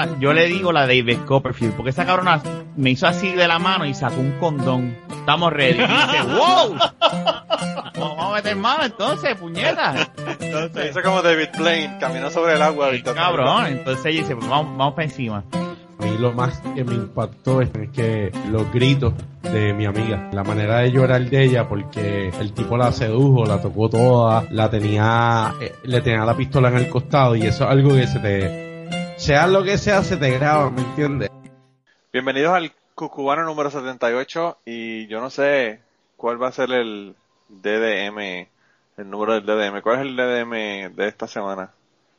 cabrona, yo le digo la David Copperfield, porque esa cabrona me hizo así de la mano y sacó un condón. Estamos ready. Y dice, wow. Vamos a meter mano entonces, puñeta. Entonces, hizo como David Blaine, caminó sobre el agua. Cabrón, entonces ella dice, pues vamos, vamos para encima. A mí lo más que me impactó es que los gritos de mi amiga, la manera de llorar de ella porque el tipo la sedujo, la tocó toda, la tenía, eh, le tenía la pistola en el costado y eso es algo que se te, sea lo que sea, se te graba, ¿me entiendes? Bienvenidos al Cucubano número 78 y yo no sé cuál va a ser el DDM, el número del DDM. ¿Cuál es el DDM de esta semana?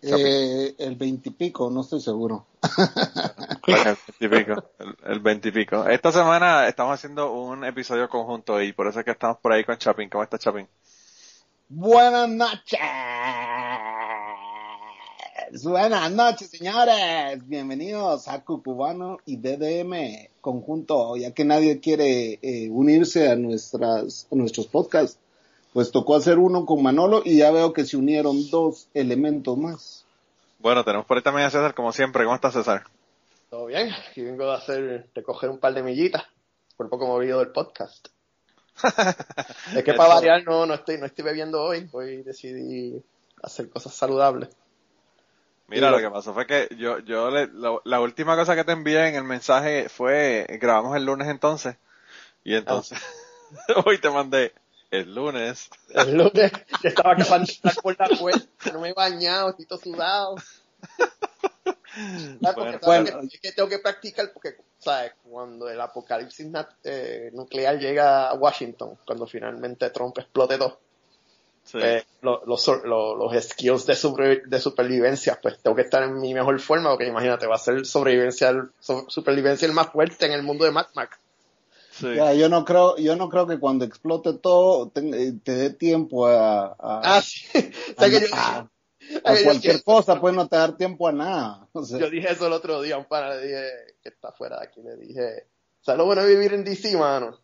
Eh, el veintipico, no estoy seguro. el veintipico, el veintipico. Esta semana estamos haciendo un episodio conjunto y por eso es que estamos por ahí con Chapin. ¿Cómo está Chapin? Buenas noches. Buenas noches, señores. Bienvenidos a Cucubano y DDM conjunto, ya que nadie quiere eh, unirse a nuestras a nuestros podcasts pues tocó hacer uno con Manolo y ya veo que se unieron dos elementos más. Bueno, tenemos por ahí también a César, como siempre. ¿Cómo estás, César? Todo bien. Aquí vengo de hacer, de coger un par de millitas por poco movido del podcast. es que para variar no, no estoy, no estoy bebiendo hoy. Hoy decidí hacer cosas saludables. Mira, lo que pasó fue que yo, yo la última cosa que te envié en el mensaje fue, grabamos el lunes entonces, y entonces, ah. hoy te mandé, el lunes. El lunes, yo estaba acabando de estar por la puerta, no me he bañado, estoy todo sudado. bueno, es que tengo que practicar porque, ¿sabes? Cuando el apocalipsis eh, nuclear llega a Washington, cuando finalmente Trump explote todo, pues, los, los, los, skills de, de supervivencia, pues tengo que estar en mi mejor forma, porque imagínate, va a ser sobrevivencia, supervivencia el más fuerte en el mundo de Mad Max. Ya, yo no creo, yo no creo que cuando explote todo te, dé tiempo a, ah, sí. a, cualquier cosa, pues no te dar tiempo a nada. Yo dije eso el otro día, un pana le dije que está fuera de aquí, le dije, ¿sabes lo bueno de vivir en DC, mano?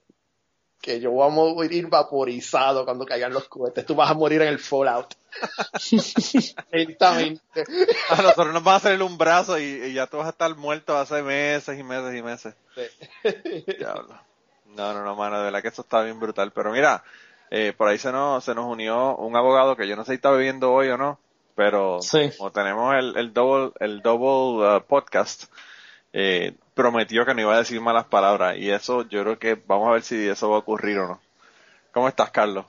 Que yo voy a morir vaporizado cuando caigan los cohetes, tú vas a morir en el Fallout. Lentamente. A nosotros nos va a salir un brazo y, ya tú vas a estar muerto hace meses y meses y meses. Sí. Diablo. No, no, no, mano, de verdad que esto está bien brutal. Pero mira, eh, por ahí se nos, se nos unió un abogado que yo no sé si está bebiendo hoy o no, pero como tenemos el, el double, el double uh, podcast, eh, prometió que no iba a decir malas palabras y eso yo creo que vamos a ver si eso va a ocurrir o no. ¿Cómo estás, Carlos?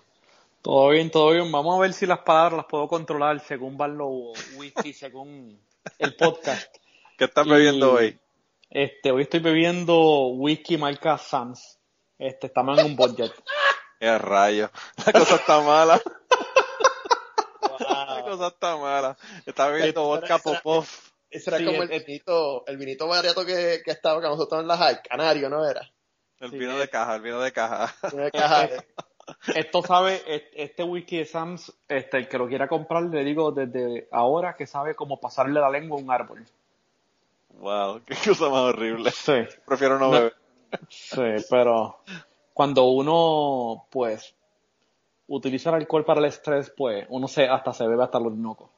Todo bien, todo bien. Vamos a ver si las palabras las puedo controlar según Barlow Whisky, según el podcast. ¿Qué estás bebiendo hoy? Este, hoy estoy bebiendo whisky marca Sans. Este, estamos en un budget. ¡Qué rayo! La cosa está mala. La cosa está mala. Está viendo vodka Popov. Ese era como el, vinito, el vinito barato que, que estaba con nosotros en la high, canario, ¿no era? El vino de caja, el vino de caja. Esto sabe, este whisky de Sams, este, el que lo quiera comprar, le digo desde ahora que sabe cómo pasarle la lengua a un árbol. Wow, qué cosa más horrible. Sí. Prefiero no beber. Sí, pero cuando uno, pues, utiliza el alcohol para el estrés, pues, uno se, hasta se bebe hasta los nocos.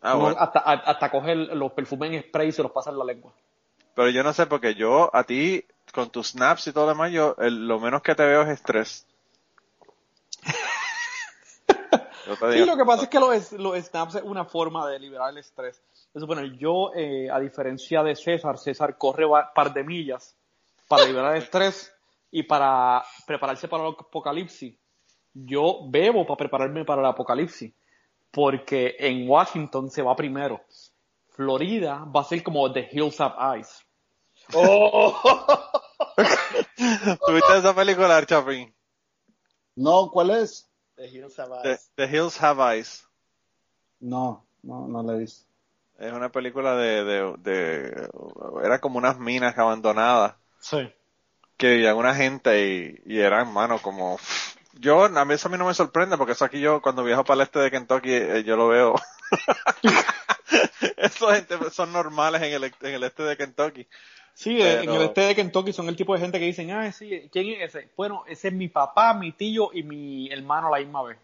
Ah, hasta, hasta coge los perfumes en spray y se los pasa en la lengua. Pero yo no sé, porque yo, a ti, con tus snaps y todo lo demás, yo, lo menos que te veo es estrés. sí, lo que pasa es que los, los, snaps es una forma de liberar el estrés. Bueno, yo, eh, a diferencia de César, César corre un par de millas para liberar el estrés y para prepararse para el apocalipsis. Yo bebo para prepararme para el apocalipsis, porque en Washington se va primero. Florida va a ser como The Hills Have Eyes. Oh. ¿Tuviste esa película, Chapin? No, ¿cuál es? The Hills Have Eyes. The, Hills Have Eyes. No, no, no la he visto. Es una película de, de, de, era como unas minas abandonadas Sí. Que vivían una gente y, eran, mano, como... Yo, a mí eso a mí no me sorprende, porque eso aquí yo, cuando viajo para el este de Kentucky, eh, yo lo veo. Esos gente son normales en el, en el este de Kentucky. Sí, en el este de Kentucky son el tipo de gente que dicen, ah, sí, ¿quién es ese? Bueno, ese es mi papá, mi tío y mi hermano a la misma vez.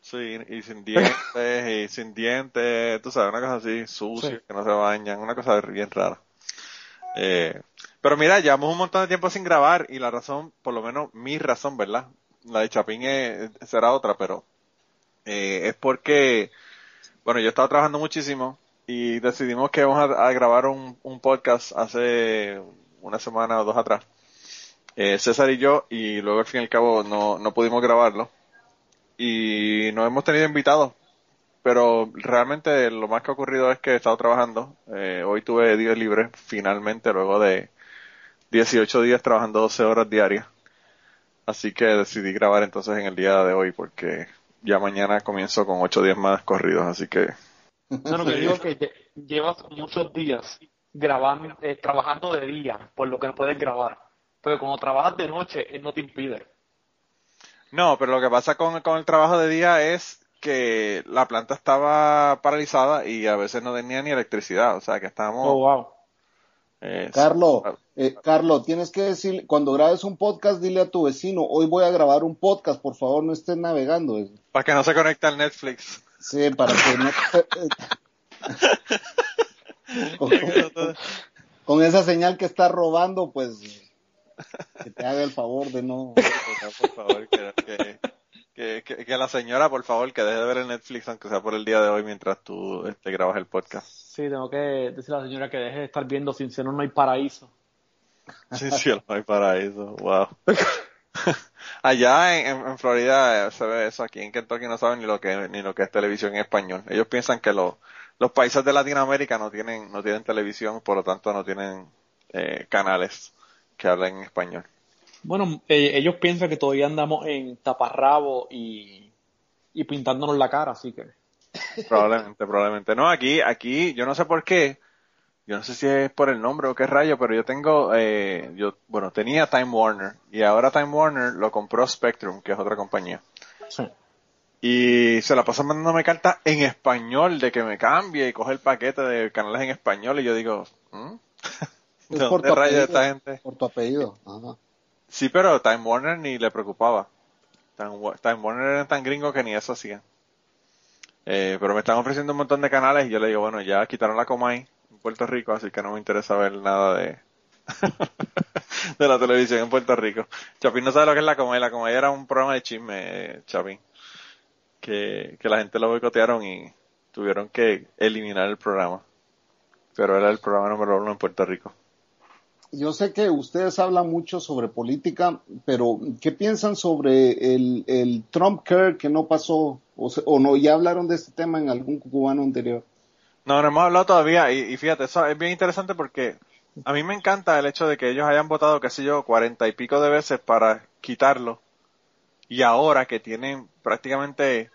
Sí, y sin dientes, y sin dientes, tú sabes, una cosa así, sucia, que no se bañan, una cosa bien rara. Eh, pero mira, llevamos un montón de tiempo sin grabar y la razón, por lo menos mi razón, ¿verdad? La de Chapín será otra, pero eh, es porque, bueno, yo he estado trabajando muchísimo y decidimos que vamos a, grabar un, podcast hace una semana o dos atrás. Eh, César y yo, y luego al fin y al cabo no, no pudimos grabarlo. Y no hemos tenido invitados, pero realmente lo más que ha ocurrido es que he estado trabajando. Eh, hoy tuve días libres, finalmente, luego de 18 días trabajando 12 horas diarias. Así que decidí grabar entonces en el día de hoy porque ya mañana comienzo con 8 días más corridos, así que... No, lo que digo es que llevas muchos días grabando, eh, trabajando de día, por lo que no puedes grabar. Pero como trabajas de noche, no te impide. No, pero lo que pasa con, con el trabajo de día es que la planta estaba paralizada y a veces no tenía ni electricidad, o sea que estábamos... Oh, wow. Carlos, eh, Carlos, tienes que decir, cuando grabes un podcast, dile a tu vecino, hoy voy a grabar un podcast, por favor no estés navegando. Para que no se conecte al Netflix. Sí, para que no... con, esa señal que está robando, pues que te haga el favor de no... Por favor, que, que, que, la señora, por favor, que deje de ver el Netflix, aunque sea por el día de hoy, mientras tú este, grabas el podcast. Sí, tengo que decirle a la señora que deje de estar viendo Sin Cielo No Hay Paraíso. Sin Cielo No Hay Paraíso, wow. Allá en, en, Florida eh, se ve eso, aquí en Kentucky no saben ni lo que ni lo que es televisión en español. Ellos piensan que los los países de Latinoamérica no tienen no tienen televisión, por lo tanto no tienen eh, canales que hablen en español. Bueno, eh, ellos piensan que todavía andamos en taparrabo y, y pintándonos la cara, así que. Probablemente, probablemente. No, aquí, aquí, yo no sé por qué, yo no sé si es por el nombre o qué rayo, pero yo tengo, eh, yo, bueno, tenía Time Warner y ahora Time Warner lo compró Spectrum, que es otra compañía. Sí. Y se la pasan mandándome cartas en español de que me cambie y coge el paquete de canales en español y yo digo, ¿Mm? ¿De por tu apellido, esta gente? Por tu apellido. Ajá. Sí, pero Time Warner ni le preocupaba. Time, Warner era tan gringo que ni eso hacía. Eh, pero me están ofreciendo un montón de canales y yo le digo, bueno, ya quitaron la Comay en Puerto Rico, así que no me interesa ver nada de, de la televisión en Puerto Rico. Chapín no sabe lo que es la Comay. La Comay era un programa de chisme, eh, Chapín. Que, que la gente lo boicotearon y tuvieron que eliminar el programa. Pero era el programa número uno en Puerto Rico yo sé que ustedes hablan mucho sobre política, pero ¿qué piensan sobre el, el Trump Care que no pasó? O, no, ya hablaron de este tema en algún cubano anterior. No, no hemos hablado todavía y, fíjate, eso es bien interesante porque a mí me encanta el hecho de que ellos hayan votado, qué sé yo, cuarenta y pico de veces para quitarlo y ahora que tienen prácticamente...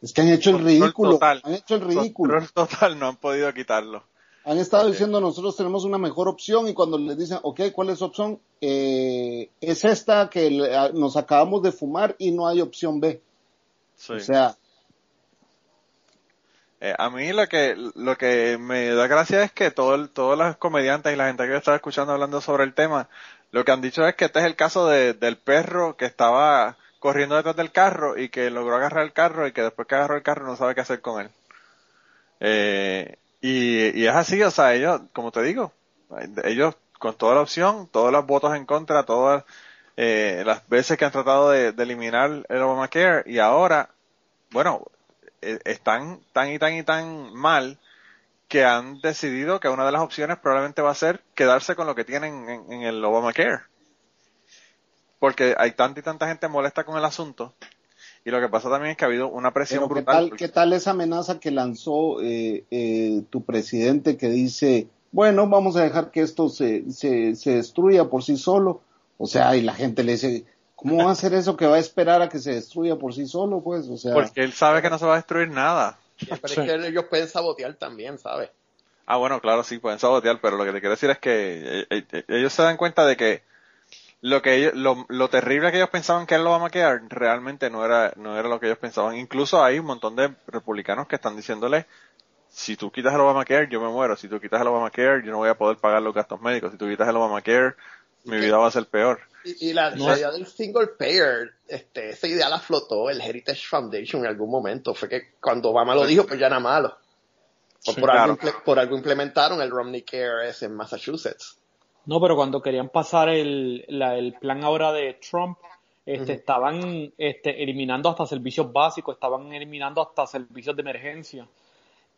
Es que han hecho el ridículo, han hecho el ridículo. total, no han podido quitarlo. Han estado diciendo nosotros tenemos una mejor opción y cuando les dicen, ok, ¿cuál es su opción? Eh, es esta que nos acabamos de fumar y no hay opción B. O sea. Eh, a mí lo que, lo que me da gracia es que todo todos los comediantes y la gente que yo estaba escuchando hablando sobre el tema, lo que han dicho es que este es el caso del perro que estaba corriendo detrás del carro y que logró agarrar el carro y que después que agarró el carro no sabe qué hacer con él. Eh, y, y es así, o sea, ellos, como te digo, ellos con toda la opción, todos los votos en contra, todas eh, las veces que han tratado de, eliminar el Obamacare y ahora, bueno, e, están tan y tan y tan mal que han decidido que una de las opciones probablemente va a ser quedarse con lo que tienen en, en el Obamacare. Porque hay tanta y tanta gente molesta con el asunto y lo que pasa también es que ha habido una presión brutal. ¿qué tal, esa amenaza que lanzó eh, eh, tu presidente que dice, bueno, vamos a dejar que esto se, se, se destruya por sí solo? O sea, y la gente le dice, ¿cómo va a hacer eso que va a esperar a que se destruya por sí solo? Pues, o sea. Porque él sabe que no se va a destruir nada. pero es que ellos pueden sabotear también, ¿sabes? Ah, bueno, claro, sí, pueden sabotear, pero lo que te quiero decir es que eh, ellos se dan cuenta de que lo que lo, lo, terrible que ellos pensaban que él lo va a maquillar realmente no era no era lo que ellos pensaban incluso hay un montón de republicanos que están diciéndole si tú quitas el Obamacare yo me muero si tú quitas el Obamacare yo no voy a poder pagar los gastos médicos si tú quitas el Obamacare mi vida va a ser peor. Y, la, idea del single payer, este, esa idea la flotó el Heritage Foundation en algún momento. Fue que cuando Obama lo dijo, pues ya era malo. por, algo, por, algo, implementaron el Romney Care en Massachusetts. No, pero cuando querían pasar el, el plan ahora de Trump, este, estaban este, eliminando hasta servicios básicos, estaban eliminando hasta servicios de emergencia.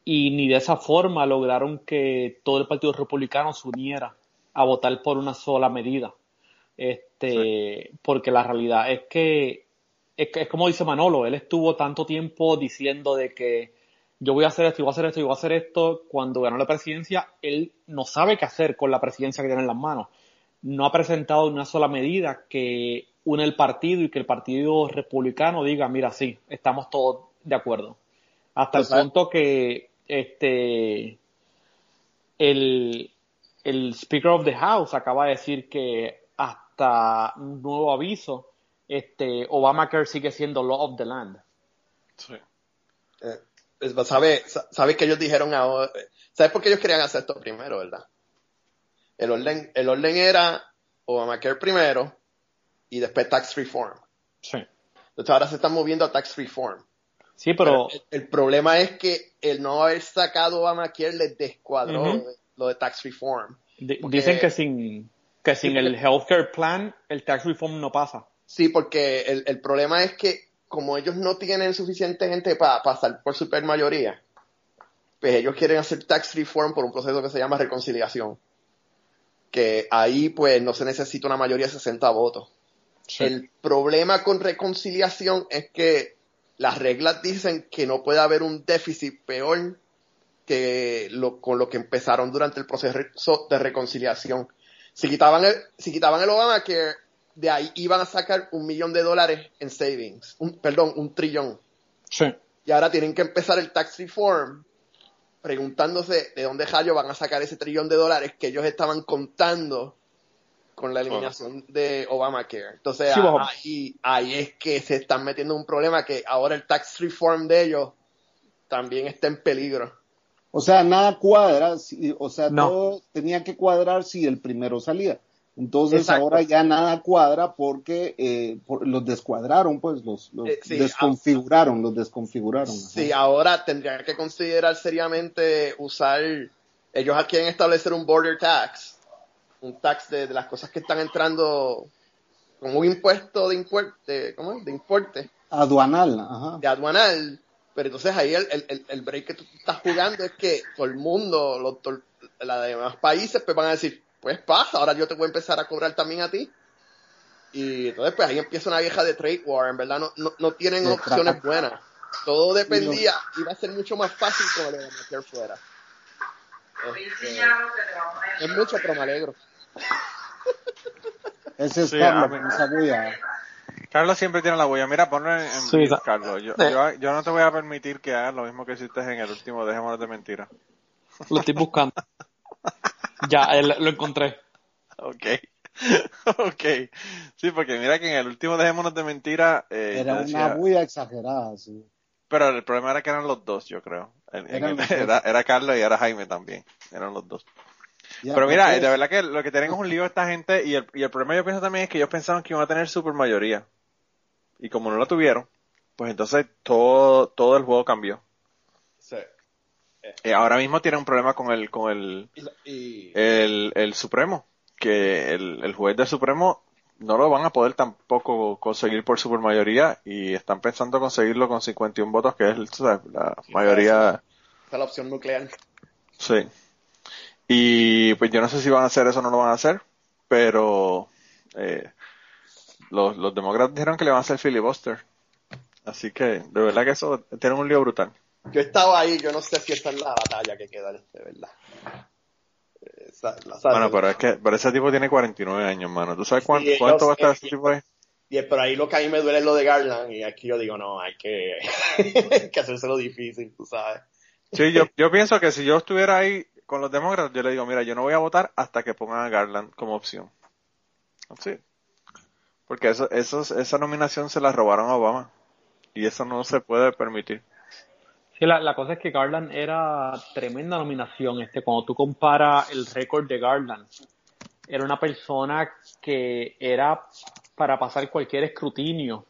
Y ni de esa forma lograron que todo el Partido Republicano se uniera a votar por una sola medida. Este, porque la realidad es que, es es como dice Manolo, él estuvo tanto tiempo diciendo de que yo voy a hacer esto, yo voy a hacer esto, yo voy a hacer esto. Cuando ganó la presidencia, él no sabe qué hacer con la presidencia que tiene en las manos. No ha presentado una sola medida que une el partido y que el partido republicano diga, mira, sí, estamos todos de acuerdo. Hasta el punto que este el, el Speaker of the House acaba de decir que hasta un nuevo aviso, este, Obamacare sigue siendo law of the land. Sí. Eh, ¿Sabes que ellos dijeron ahora? ¿Sabes por qué ellos querían hacer esto primero, verdad? El orden, el orden era Obamacare primero y después tax reform. Sí. Entonces ahora se están moviendo a tax reform. Sí, pero... el, problema es que el no haber sacado Obamacare les descuadró lo de tax reform. dicen que sin que sin el healthcare plan, el tax reform no pasa. Sí, porque el, el problema es que como ellos no tienen suficiente gente para pasar por supermayoría, pues ellos quieren hacer tax reform por un proceso que se llama reconciliación. Que ahí pues no se necesita una mayoría de 60 votos. El problema con reconciliación es que las reglas dicen que no puede haber un déficit peor que lo, con lo que empezaron durante el proceso de reconciliación. Si quitaban el, si quitaban el Obamacare, de ahí iban a sacar un millón de dólares en savings, un, perdón, un trillón. Sí. Y ahora tienen que empezar el tax reform preguntándose de dónde Jallo van a sacar ese trillón de dólares que ellos estaban contando con la eliminación de Obamacare. Entonces ahí, ahí es que se están metiendo en un problema que ahora el tax reform de ellos también está en peligro. O sea, nada cuadra, o sea, todo tenía que cuadrar si el primero salía. Entonces ahora ya nada cuadra porque eh, los descuadraron, pues los, eh, desconfiguraron, los desconfiguraron. Sí, ahora tendrían que considerar seriamente usar, ellos quieren establecer un border tax, un tax de, las cosas que están entrando como un impuesto de importe, ¿cómo es? De importe. Aduanal, ajá. De aduanal. Pero entonces ahí el, el, el break que tú estás jugando es que todo el mundo, los, los demás países, pues van a decir, pues pasa, ahora yo te voy a empezar a cobrar también a ti. Y entonces pues ahí empieza una vieja de trade war, en verdad no, no, tienen opciones buenas. Todo dependía, iba a ser mucho más fácil como lo de meter fuera. Este, es mucho, pero me alegro. Ese es Carlos, esa. Carlos siempre tiene la bulla. Mira, ponlo en, sí, Carlos. Yo, yo, yo, no te voy a permitir que hagas lo mismo que hiciste en el último Dejémonos de Mentira. Lo estoy buscando. Ya, lo encontré. Ok. ok. Sí, porque mira que en el último Dejémonos de Mentira. Eh, era una bulla exagerada, sí. Pero el problema era que eran los dos, yo creo. era, Carlos y era Jaime también. Eran los dos. Pero mira, de verdad que lo que tienen es un lío esta gente y el, y el problema yo pienso también es que ellos pensaban que iban a tener super mayoría. Y como no lo tuvieron, pues entonces todo, todo el juego cambió. Eh, ahora mismo tiene un problema con el, con el, el, el, Supremo, que el, el juez del Supremo no lo van a poder tampoco conseguir por supermayoría y están pensando conseguirlo con 51 votos, que es la mayoría. Está la opción nuclear. Sí. Y pues yo no sé si van a hacer eso o no lo van a hacer, pero eh, los, los demócratas dijeron que le van a hacer filibuster. Así que de verdad que eso tiene un lío brutal. Yo estaba ahí, yo no sé si esta es la batalla que queda, de verdad. bueno, pero es que pero ese tipo tiene 49 años, mano. ¿Tú sabes cuánto, cuánto va a estar ese tipo ahí? Y pero ahí lo que a mí me duele es lo de Garland y aquí yo digo, no, hay que, hay que hacérselo difícil, tú sabes. Sí, yo, yo pienso que si yo estuviera ahí con los demócratas, yo le digo, mira, yo no voy a votar hasta que pongan a Garland como opción. Sí. Porque eso, eso, esa nominación se la robaron a Obama. Y eso no se puede permitir. Sí, la, la, cosa es que Garland era tremenda nominación. Este, cuando tú comparas el récord de Garland era una persona que era para pasar cualquier escrutinio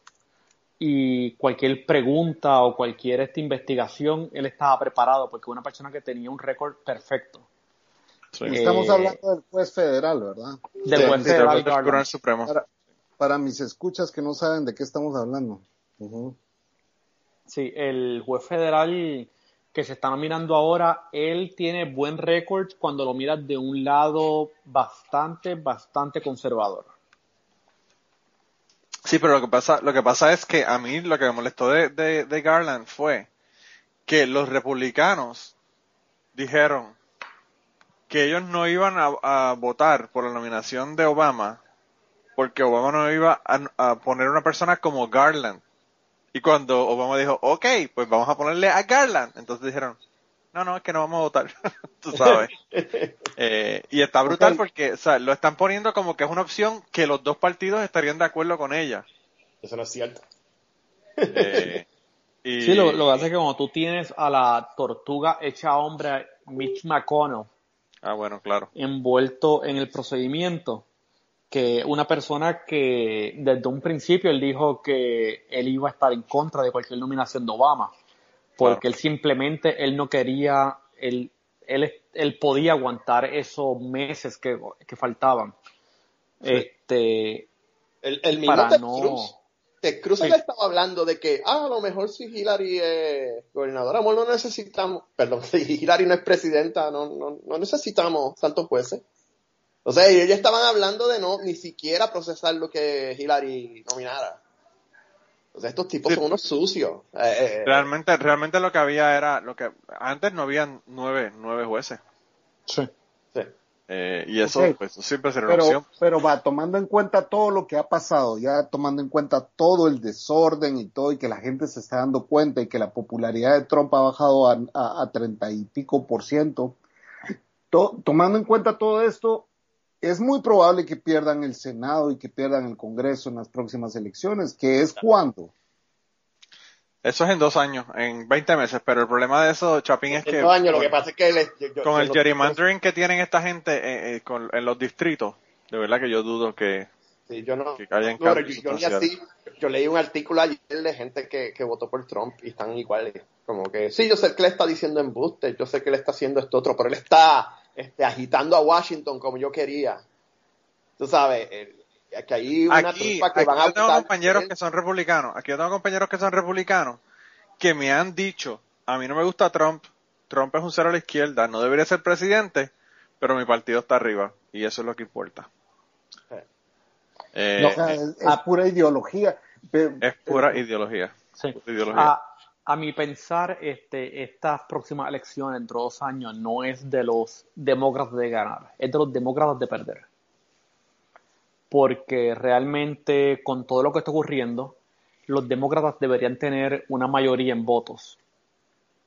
y cualquier pregunta o cualquier esta investigación, él estaba preparado porque una persona que tenía un récord perfecto. Estamos hablando del juez federal, ¿verdad? Del juez federal. Supremo. Para, mis escuchas que no saben de qué estamos hablando. Sí, el juez federal que se está nominando ahora, él tiene buen récord cuando lo miras de un lado bastante, bastante conservador. Sí, pero lo que pasa, lo que pasa es que a mí lo que me molestó de, Garland fue que los republicanos dijeron que ellos no iban a, votar por la nominación de Obama porque Obama no iba a, a poner una persona como Garland y cuando Obama dijo, ok, pues vamos a ponerle a Garland, entonces dijeron, no, no, es que no vamos a votar, tú sabes. Eh, y está brutal porque o sea, lo están poniendo como que es una opción que los dos partidos estarían de acuerdo con ella. Eso no es cierto. Eh, sí, lo, lo, que hace es que cuando tú tienes a la tortuga hecha hombre, Mitch McConnell, ah, bueno, claro. envuelto en el procedimiento, que una persona que desde un principio él dijo que él iba a estar en contra de cualquier nominación de Obama, porque él simplemente, él no quería, él, él, él podía aguantar esos meses que, que faltaban. Este, el, el para Ted Cruz, Ted Cruz le estaba hablando de que, ah, a lo mejor si Hillary es gobernadora, no necesitamos, perdón, si Hillary no es presidenta, no, no, no necesitamos tantos jueces. O sea, ellos estaban hablando de no ni siquiera procesar lo que Hillary nominara. O sea, estos tipos son unos sucios. Eh, eh, eh. realmente, realmente lo que había era lo que antes no habían nueve, nueve jueces. Sí. sí. y eso, pues, siempre se pero, Pero va, tomando en cuenta todo lo que ha pasado, ya tomando en cuenta todo el desorden y todo, y que la gente se está dando cuenta y que la popularidad de Trump ha bajado a treinta y pico por ciento, tomando en cuenta todo esto, es muy probable que pierdan el Senado y que pierdan el Congreso en las próximas elecciones, que es cuándo. Eso es en dos años, en 20 meses, pero el problema de eso, Chapín, es que... Dos lo que pasa es que... con el gerrymandering que tienen esta gente eh, eh, en los distritos, de verdad que yo dudo que... Sí, yo no... yo, leí un artículo ayer de gente que, que votó por Trump y están iguales. Como que, sí, yo sé que le está diciendo embuste, yo sé que le está haciendo esto otro, pero él está este, agitando a Washington como yo quería. Tú sabes, que hay una aquí, que van a yo tengo compañeros que son republicanos, aquí yo tengo compañeros que son republicanos que me han dicho, a mí no me gusta Trump, Trump es un cero a la izquierda, no debería ser presidente, pero mi partido está arriba y eso es lo que importa. Eh, es, pura ideología. Es pura ideología. Sí. ideología. Ah, a mi pensar, este, estas próximas elecciones dentro de dos años no es de los demócratas de ganar, es de los demócratas de perder. Porque realmente con todo lo que está ocurriendo, los demócratas deberían tener una mayoría en votos.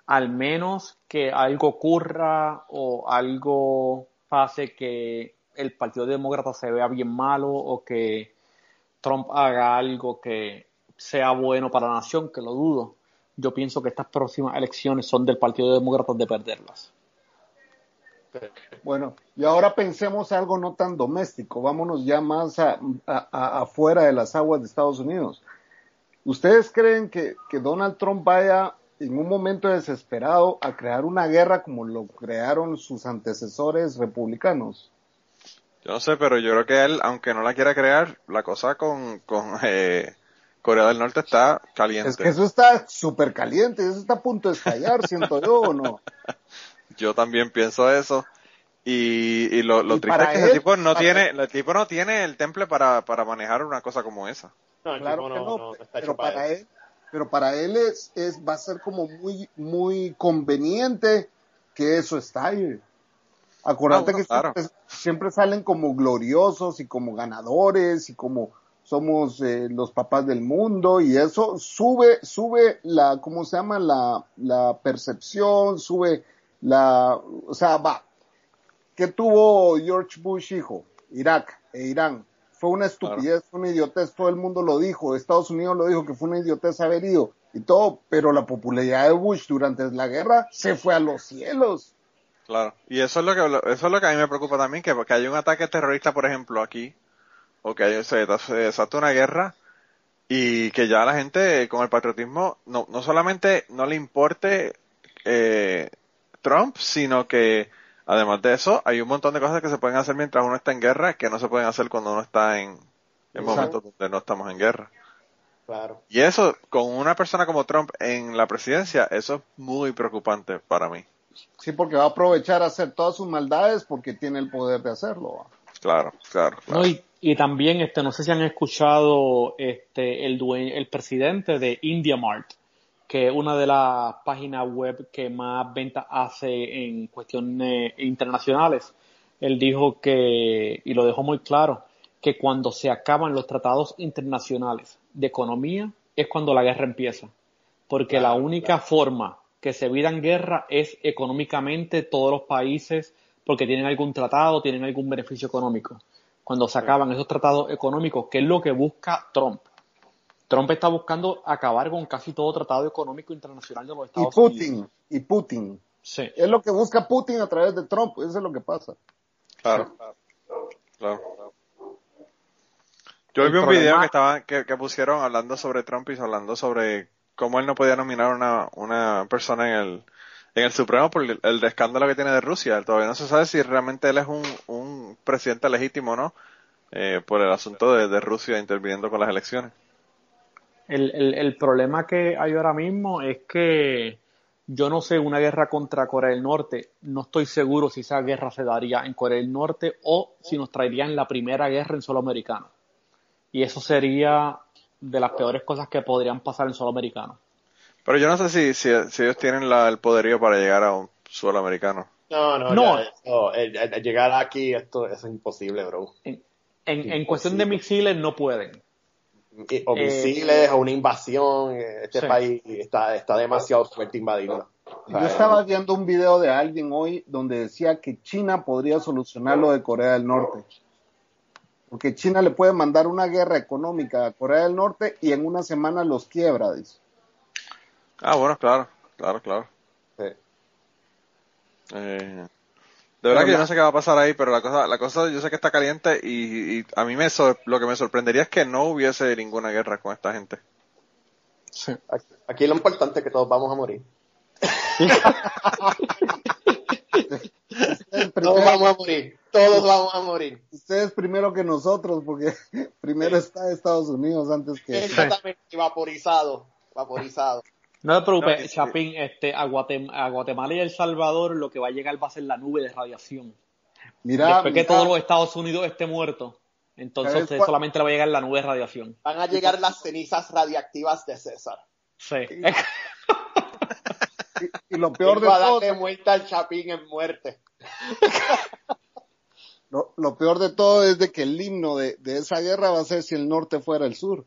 Al menos que algo ocurra o algo pase que el Partido Demócrata se vea bien malo o que Trump haga algo que sea bueno para la nación, que lo dudo yo pienso que estas próximas elecciones son del Partido Demócrata de perderlas. Bueno, y ahora pensemos algo no tan doméstico, vámonos ya más afuera de las aguas de Estados Unidos. ¿Ustedes creen que, Donald Trump vaya en un momento desesperado a crear una guerra como lo crearon sus antecesores republicanos? Yo no sé, pero yo creo que él, aunque no la quiera crear, la cosa con, con eh, Corea del Norte está caliente. Es que eso está súper caliente, eso está a punto de estallar, siento yo, ¿o no? Yo también pienso eso. Y, y lo, lo triste es que ese tipo no tiene, el tipo no tiene el temple para, para manejar una cosa como esa. claro que no, pero para él, pero para él es, es, va a ser como muy, muy conveniente que eso estalle. Acuérdate ah, que siempre, salen como gloriosos y como ganadores y como somos eh, los papás del mundo y eso sube, sube la, ¿cómo se llama? La, la percepción, sube la, o sea, va. ¿Qué tuvo George Bush hijo? Irak e Irán. Fue una estupidez, fue una idiotez, todo el mundo lo dijo, Estados Unidos lo dijo que fue una idiotez haber ido y todo, pero la popularidad de Bush durante la guerra se fue a los cielos. Claro. Y eso es lo que eso es lo que a mí me preocupa también, que, que hay un ataque terrorista, por ejemplo, aquí, o que hay, se, desata una guerra, y que ya la gente con el patriotismo no, no solamente no le importe eh, Trump, sino que además de eso hay un montón de cosas que se pueden hacer mientras uno está en guerra que no se pueden hacer cuando uno está en, en momentos donde no estamos en guerra. Claro. Y eso, con una persona como Trump en la presidencia, eso es muy preocupante para mí. Sí, porque va a aprovechar a hacer todas sus maldades porque tiene el poder de hacerlo. Claro, claro. claro. Y también, este, no sé si han escuchado este, el, el presidente de IndiaMart, que es una de las páginas web que más ventas hace en cuestiones internacionales. Él dijo que, y lo dejó muy claro, que cuando se acaban los tratados internacionales de economía es cuando la guerra empieza. Porque la única forma que se en guerra es económicamente todos los países porque tienen algún tratado, tienen algún beneficio económico cuando se acaban esos tratados económicos, que es lo que busca Trump. Trump está buscando acabar con casi todo tratado económico internacional de los Estados y Putin, Y Putin. Sí. Es lo que busca Putin a través de Trump, eso es lo que pasa. Claro, claro. Yo vi un video que, estaba, que, pusieron hablando sobre Trump y hablando sobre cómo él no podía nominar una, una persona en el, en el Supremo por el, escándalo que tiene de Rusia. Todavía no se sabe si realmente él es un, presidente legítimo o no, eh, por el asunto de, Rusia interviniendo con las elecciones. El, el, problema que hay ahora mismo es que yo no sé una guerra contra Corea del Norte, no estoy seguro si esa guerra se daría en Corea del Norte o si nos traerían la primera guerra en solo americano. Y eso sería de las peores cosas que podrían pasar en solo americano. Pero yo no sé si, si, ellos tienen la, el poderío para llegar a un suelo americano. No, no, no. llegar aquí esto es imposible, bro. En, en, cuestión de misiles no pueden. O eh, misiles, o una invasión. Este país está, está demasiado fuerte invadido. Yo estaba viendo un video de alguien hoy donde decía que China podría solucionar lo de Corea del Norte. Porque China le puede mandar una guerra económica a Corea del Norte y en una semana los quiebra, dice. Ah, bueno, claro, claro, claro. Sí. Eh, de verdad que yo no sé qué va a pasar ahí, pero la cosa, la cosa yo sé que está caliente y, a mí me lo que me sorprendería es que no hubiese ninguna guerra con esta gente. Sí. Aquí lo importante es que todos vamos a morir. todos vamos a morir. Todos vamos a morir. Ustedes primero que nosotros, porque primero está Estados Unidos antes que... Exactamente, vaporizado. Vaporizado. No te preocupes, Chapín, este, a, Guatemala y El Salvador lo que va a llegar va a ser la nube de radiación. Mira, Después que todos los Estados Unidos esté muerto, entonces solamente le va a llegar la nube de radiación. Van a llegar las cenizas radiactivas de César. Sí. Y, lo peor de todo... darle muerta al Chapín en muerte. Lo, peor de todo es de que el himno de, de esa guerra va a ser si el norte fuera el sur.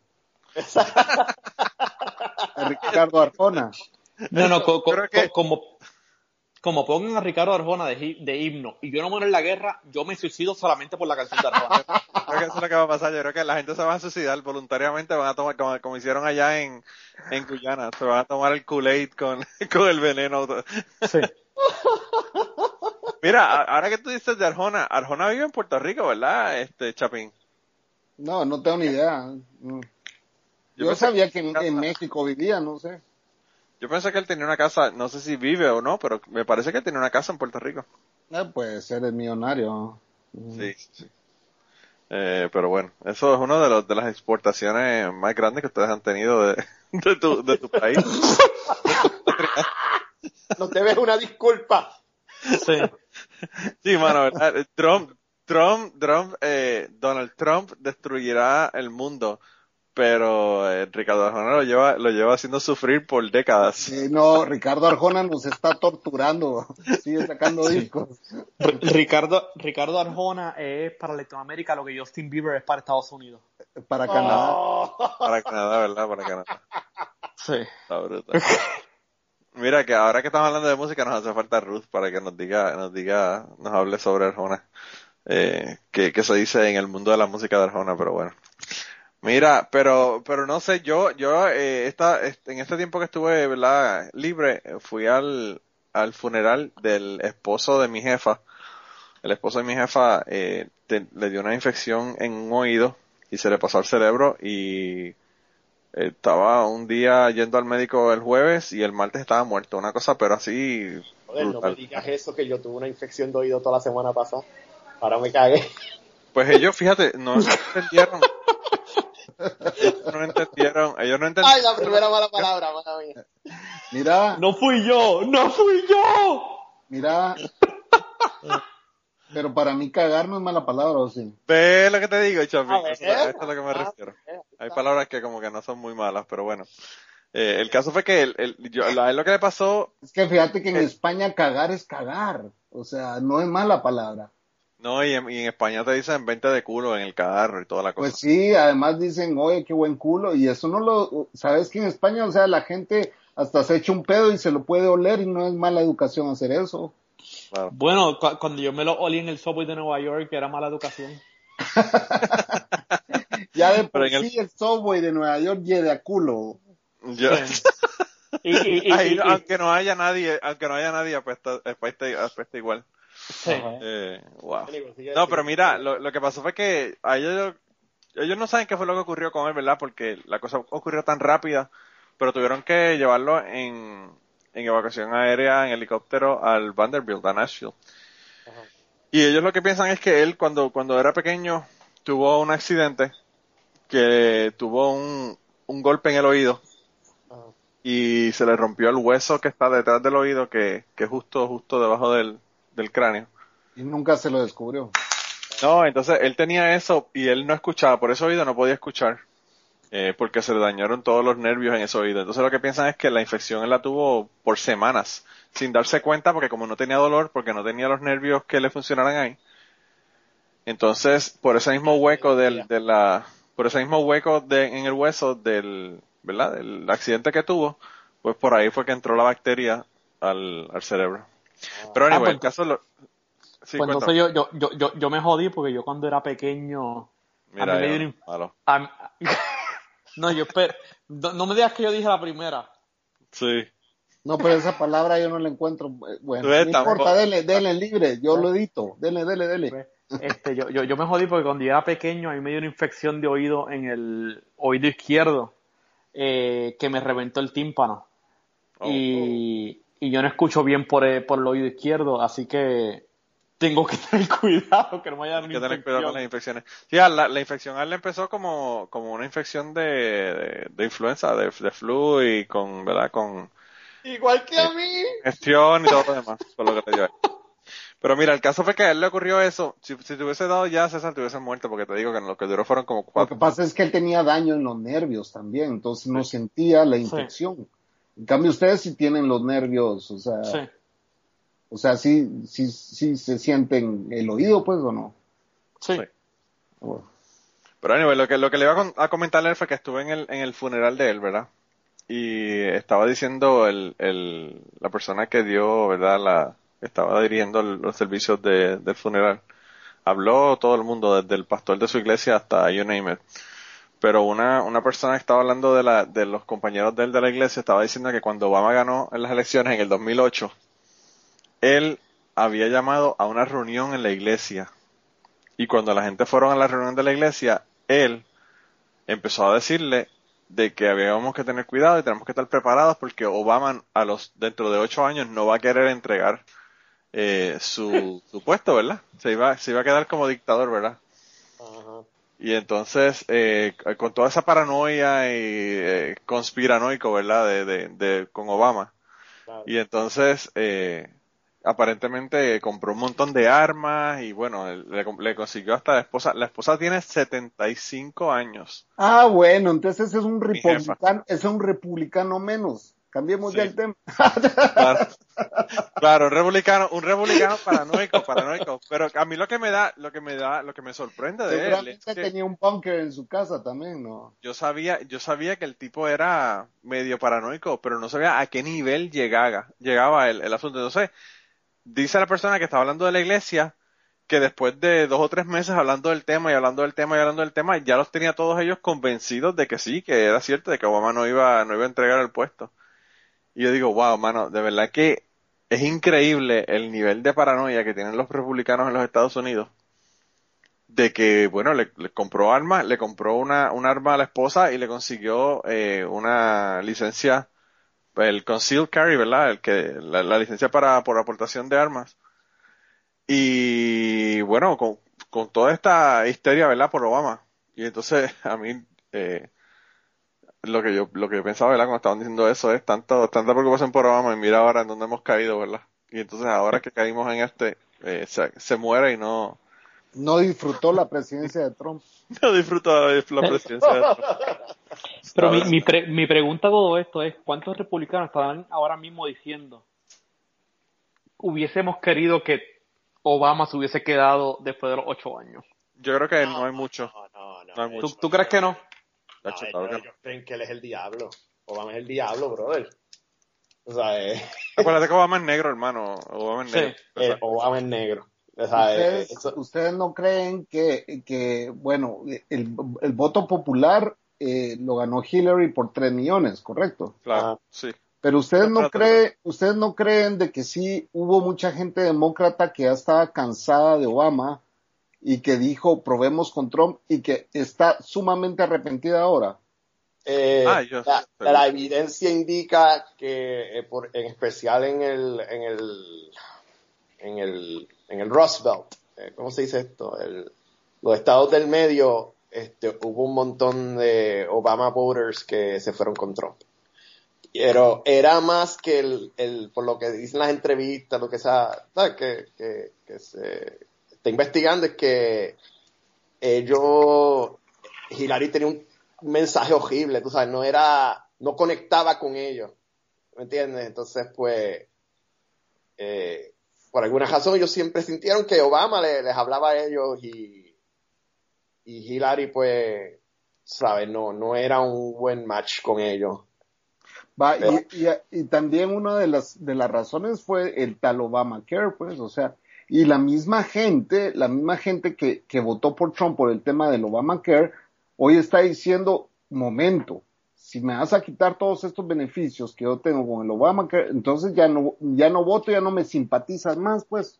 Ricardo Arjona. No, no, como, como pongan a Ricardo Arjona de, de, himno y yo no muero en la guerra, yo me suicido solamente por la canción de Arjona. creo que eso es lo que va a pasar. Yo creo que la gente se va a suicidar voluntariamente, van a tomar, como, hicieron allá en, en Guyana, se van a tomar el Kool-Aid con, con el veneno. Sí. Mira, ahora que tú dices de Arjona, Arjona vive en Puerto Rico, ¿verdad, este Chapín? No, no tengo ni idea. Yo, sabía que en, México vivía, no sé. Yo pensé que él tenía una casa, no sé si vive o no, pero me parece que tiene una casa en Puerto Rico. Eh, puede ser el millonario. Sí, sí. Eh, pero bueno, eso es una de, los, de las exportaciones más grandes que ustedes han tenido de, de, tu, de tu país. no te ves una disculpa. Sí. Sí, mano, Trump, Trump, Trump, eh, Donald Trump destruirá el mundo pero eh, Ricardo Arjona lo lleva, lo lleva haciendo sufrir por décadas. Sí, no, Ricardo Arjona nos está torturando, sigue sacando discos. Ricardo, Ricardo Arjona es para Latinoamérica lo que Justin Bieber es para Estados Unidos. Para Canadá. Oh. Para Canadá, ¿verdad? Para Canadá. Sí. Está brutal. Mira que ahora que estamos hablando de música nos hace falta Ruth para que nos diga, nos diga, nos hable sobre Arjona. Eh, que, que se dice en el mundo de la música de Arjona, pero bueno. Mira, pero, pero no sé, yo, yo, eh, esta, en este tiempo que estuve, ¿verdad? Libre, fui al, al funeral del esposo de mi jefa. El esposo de mi jefa eh, le dio una infección en un oído y se le pasó al cerebro y estaba un día yendo al médico el jueves y el martes estaba muerto. Una cosa, pero así. Joder, no me digas eso, que yo tuve una infección de oído toda la semana pasada. Ahora me cagué. Pues ellos, fíjate, no, entendieron. No entendieron, ellos no entendieron. Ay, la primera mala palabra, mía. Mira. No fui yo, no fui yo. Mira. Pero para mí cagar no es mala palabra, ¿o sí? Ve lo que te digo, Chapi. Esto, es a lo que me refiero. Hay palabras que como que no son muy malas, pero bueno. Eh, el caso fue que el, el, yo, a él lo que le pasó... Es que fíjate que en España cagar es cagar. O sea, no es mala palabra. No, y en, España te dicen vente de culo en el carro y toda la cosa. Pues sí, además dicen, oye, qué buen culo. Y eso no lo... ¿Sabes que en España, o sea, la gente hasta se echa un pedo y se lo puede oler y no es mala educación hacer eso. Bueno, cuando yo me lo olí en el subway de Nueva York, era mala educación. ya de por sí el... subway de Nueva York lleve a culo. aunque no haya nadie, aunque no haya nadie, apesta, igual. Eh, no, pero mira, lo, lo, que pasó fue que ellos, ellos no saben qué fue lo que ocurrió con él, ¿verdad? Porque la cosa ocurrió tan rápida, pero tuvieron que llevarlo en, en evacuación aérea en helicóptero al Vanderbilt, a Nashville. Y ellos lo que piensan es que él cuando, cuando era pequeño tuvo un accidente que tuvo un, un golpe en el oído y se le rompió el hueso que está detrás del oído que, que justo, justo debajo del, del cráneo. Y nunca se lo descubrió. No, entonces él tenía eso y él no escuchaba, por ese oído no podía escuchar. Eh, porque se le dañaron todos los nervios en ese oído. Entonces lo que piensan es que la infección él la tuvo por semanas, sin darse cuenta, porque como no tenía dolor, porque no tenía los nervios que le funcionaran ahí. Entonces, por ese mismo hueco del, de la, por ese mismo hueco de, en el hueso del, ¿verdad? Del accidente que tuvo, pues por ahí fue que entró la bacteria al, al cerebro. Pero anyway, ah, pues, el caso lo... Sí, pues entonces yo, yo, yo, yo, me jodí porque yo cuando era pequeño... Mira, No, yo espero. No, me digas que yo dije la primera. Sí. No, pero esa palabra yo no la encuentro. Eh, bueno, no importa, denle, denle libre, yo lo edito. Denle, denle, denle. Este, yo, yo, yo me jodí porque cuando yo era pequeño a mí me dio una infección de oído en el oído izquierdo eh, que me reventó el tímpano. Oh, y, oh. Y yo no escucho bien por, por el oído izquierdo, así que tengo que tener cuidado que no me haya que tener cuidado con las infecciones. Sí, la, la infección a él empezó como, como una infección de, de, influenza, de, de, flu y con, ¿verdad? Con... Igual que a mí. Gestión y todo lo demás, con lo que te dio Pero mira, el caso fue que a él le ocurrió eso. Si, si te hubiese dado ya, César, te hubiese muerto, porque te digo que lo que duró fueron como cuatro. Lo que pasa es que él tenía daño en los nervios también, entonces no sentía la infección. En cambio, ustedes sí tienen los nervios, o sea. Sí o sea, sí, sí, sí se sienten el oído, pues, o no. Sí. Pero anyway, lo que, lo que le iba a comentarle fue que estuve en el, en el funeral de él, ¿verdad? Y estaba diciendo el, el, la persona que dio, ¿verdad? La, estaba dirigiendo los servicios de, del funeral. Habló todo el mundo, desde el pastor de su iglesia hasta you name it. Pero una, una persona que estaba hablando de, la, de los compañeros de él de la iglesia estaba diciendo que cuando Obama ganó en las elecciones en el 2008, él había llamado a una reunión en la iglesia. Y cuando la gente fueron a la reunión de la iglesia, él empezó a decirle de que habíamos que tener cuidado y tenemos que estar preparados porque Obama a los dentro de ocho años no va a querer entregar eh, su, su, puesto, ¿verdad? Se iba, se iba a quedar como dictador, ¿verdad? Y entonces, eh, con toda esa paranoia y eh, conspiranoico, ¿verdad? De, de, de con Obama. Y entonces, eh, aparentemente compró un montón de armas y bueno, le, consiguió hasta la esposa. La esposa tiene 75 años. Ah, bueno, entonces es un republicano, es un republicano menos. Cambiemos ya el tema. Claro, un republicano, un republicano paranoico, paranoico. Pero a mí lo que me da, lo que me da, lo que me sorprende de él es que tenía un bunker en su casa también, ¿no? Yo sabía, yo sabía que el tipo era medio paranoico, pero no sabía a qué nivel llegaba, llegaba el, el asunto. Entonces, dice la persona que está hablando de la iglesia que después de dos o tres meses hablando del tema y hablando del tema y hablando del tema, ya los tenía todos ellos convencidos de que sí, que era cierto, de que Obama no iba, no iba a entregar el puesto. Y yo digo, wow, mano, de verdad que es increíble el nivel de paranoia que tienen los republicanos en los Estados Unidos de que, bueno, le, compró armas, le compró una, un arma a la esposa y le consiguió eh, una licencia, el concealed carry, ¿verdad? El que, la, licencia para, por aportación de armas. Y bueno, con, toda esta histeria, ¿verdad? Por Obama. Y entonces, a mí, eh, lo que yo, lo que yo pensaba, ¿verdad? Cuando estaban diciendo eso es tanto, tanta preocupación por Obama y mira ahora en dónde hemos caído, ¿verdad? Y entonces ahora que caímos en este, eh, se, se muere y no, no disfrutó la presidencia de Trump. No disfrutó la presidencia de Trump. Pero mi, mi, mi pregunta a todo esto es, ¿cuántos republicanos están ahora mismo diciendo hubiésemos querido que Obama se hubiese quedado después de los ocho años? Yo creo que no, hay mucho. No, no, no. ¿Tú, crees que no? Ellos, creen que él es el diablo. Obama es el diablo, brother. O sea, eh... Acuérdate que Obama es negro, hermano. Obama es negro. Eh, Obama es negro. ¿Ustedes, no creen que, que bueno, el, el, voto popular eh, lo ganó Hillary por 3 millones, ¿correcto? Claro, sí. Pero ustedes no creen, ustedes no creen de que sí hubo mucha gente demócrata que ya estaba cansada de Obama y que dijo probemos con Trump y que está sumamente arrepentida ahora. Eh, ah, la, evidencia indica que, eh, por, en especial en el, en el, en el en el Rust Belt, eh, ¿cómo se dice esto? los estados del medio, este, hubo un montón de Obama voters que se fueron con Trump. Pero era más que el, por lo que dicen las entrevistas, lo que, sea, que, que, se está investigando, es que ellos, Hillary tenía un mensaje horrible, tú sabes, no era, no conectaba con ellos, ¿me entiendes? Entonces, pues, eh, por alguna razón ellos siempre sintieron que Obama les, hablaba a ellos y, y Hillary pues, ¿sabes? No, no era un buen match con ellos. Va, y, y, también una de las, de las razones fue el tal Obamacare, pues, o sea, y la misma gente, la misma gente que, que votó por Trump por el tema del Obamacare, hoy está diciendo, momento, si me vas a quitar todos estos beneficios que yo tengo con el Obama, entonces ya no, ya no voto, ya no me simpatizas más, pues.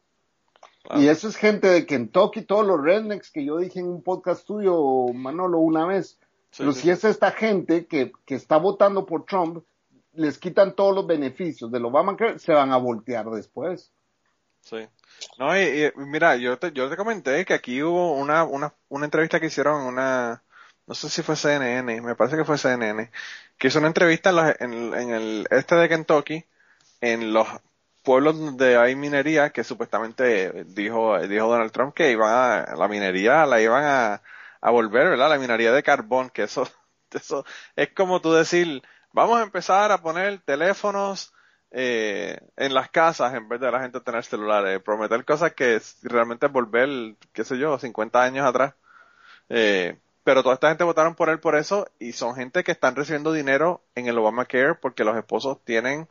Y eso es gente de Kentucky, todos los rednecks que yo dije en un podcast tuyo, Manolo, una vez. Pero si es esta gente que, que está votando por Trump, les quitan todos los beneficios del Obama, se van a voltear después. Sí. No, y, mira, yo te, yo te comenté que aquí hubo una, una, una entrevista que hicieron en una, no sé si fue CNN, me parece que fue CNN, que hizo una entrevista en, el este de Kentucky, en los pueblos donde hay minería, que supuestamente dijo, dijo Donald Trump que iban a, la minería la iban a, a volver, ¿verdad? La minería de carbón, que eso, eso es como tú decir, vamos a empezar a poner teléfonos eh, en las casas en vez de la gente tener celulares, prometer cosas que realmente volver, qué sé yo, 50 años atrás. Eh, pero toda esta gente votaron por él por eso y son gente que están recibiendo dinero en el Obamacare porque los esposos tienen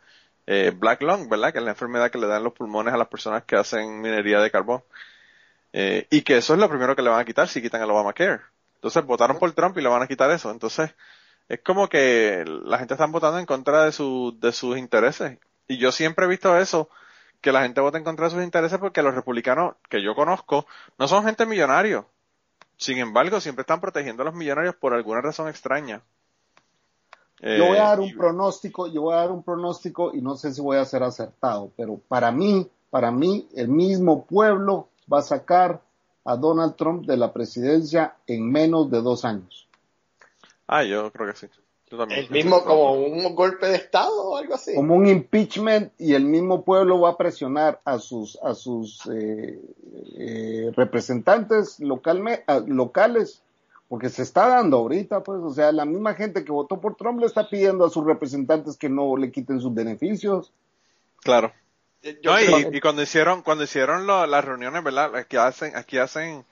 eh, black lung, ¿verdad? Que es la enfermedad que le dan los pulmones a las personas que hacen minería de carbón. Eh, y que eso es lo primero que le van a quitar si quitan el Obamacare. Entonces votaron por Trump y le van a quitar eso. Entonces es como que la gente está votando en contra de, su, de sus intereses. Y yo siempre he visto eso, que la gente vota en contra de sus intereses porque los republicanos que yo conozco no son gente millonaria sin embargo, siempre están protegiendo a los millonarios por alguna razón extraña. yo voy a dar eh, un pronóstico, yo voy a dar un pronóstico y no sé si voy a ser acertado, pero para mí, para mí, el mismo pueblo va a sacar a Donald Trump de la presidencia en menos de dos años. Ah, yo creo que sí. El mismo como un golpe de estado o algo así. Como un impeachment y el mismo pueblo va a presionar a sus a sus eh, eh, representantes locales porque se está dando ahorita, pues, o sea, la misma gente que votó por Trump le está pidiendo a sus representantes que no le quiten sus beneficios. Claro. y, cuando hicieron cuando hicieron las reuniones, ¿verdad? Aquí hacen aquí hacen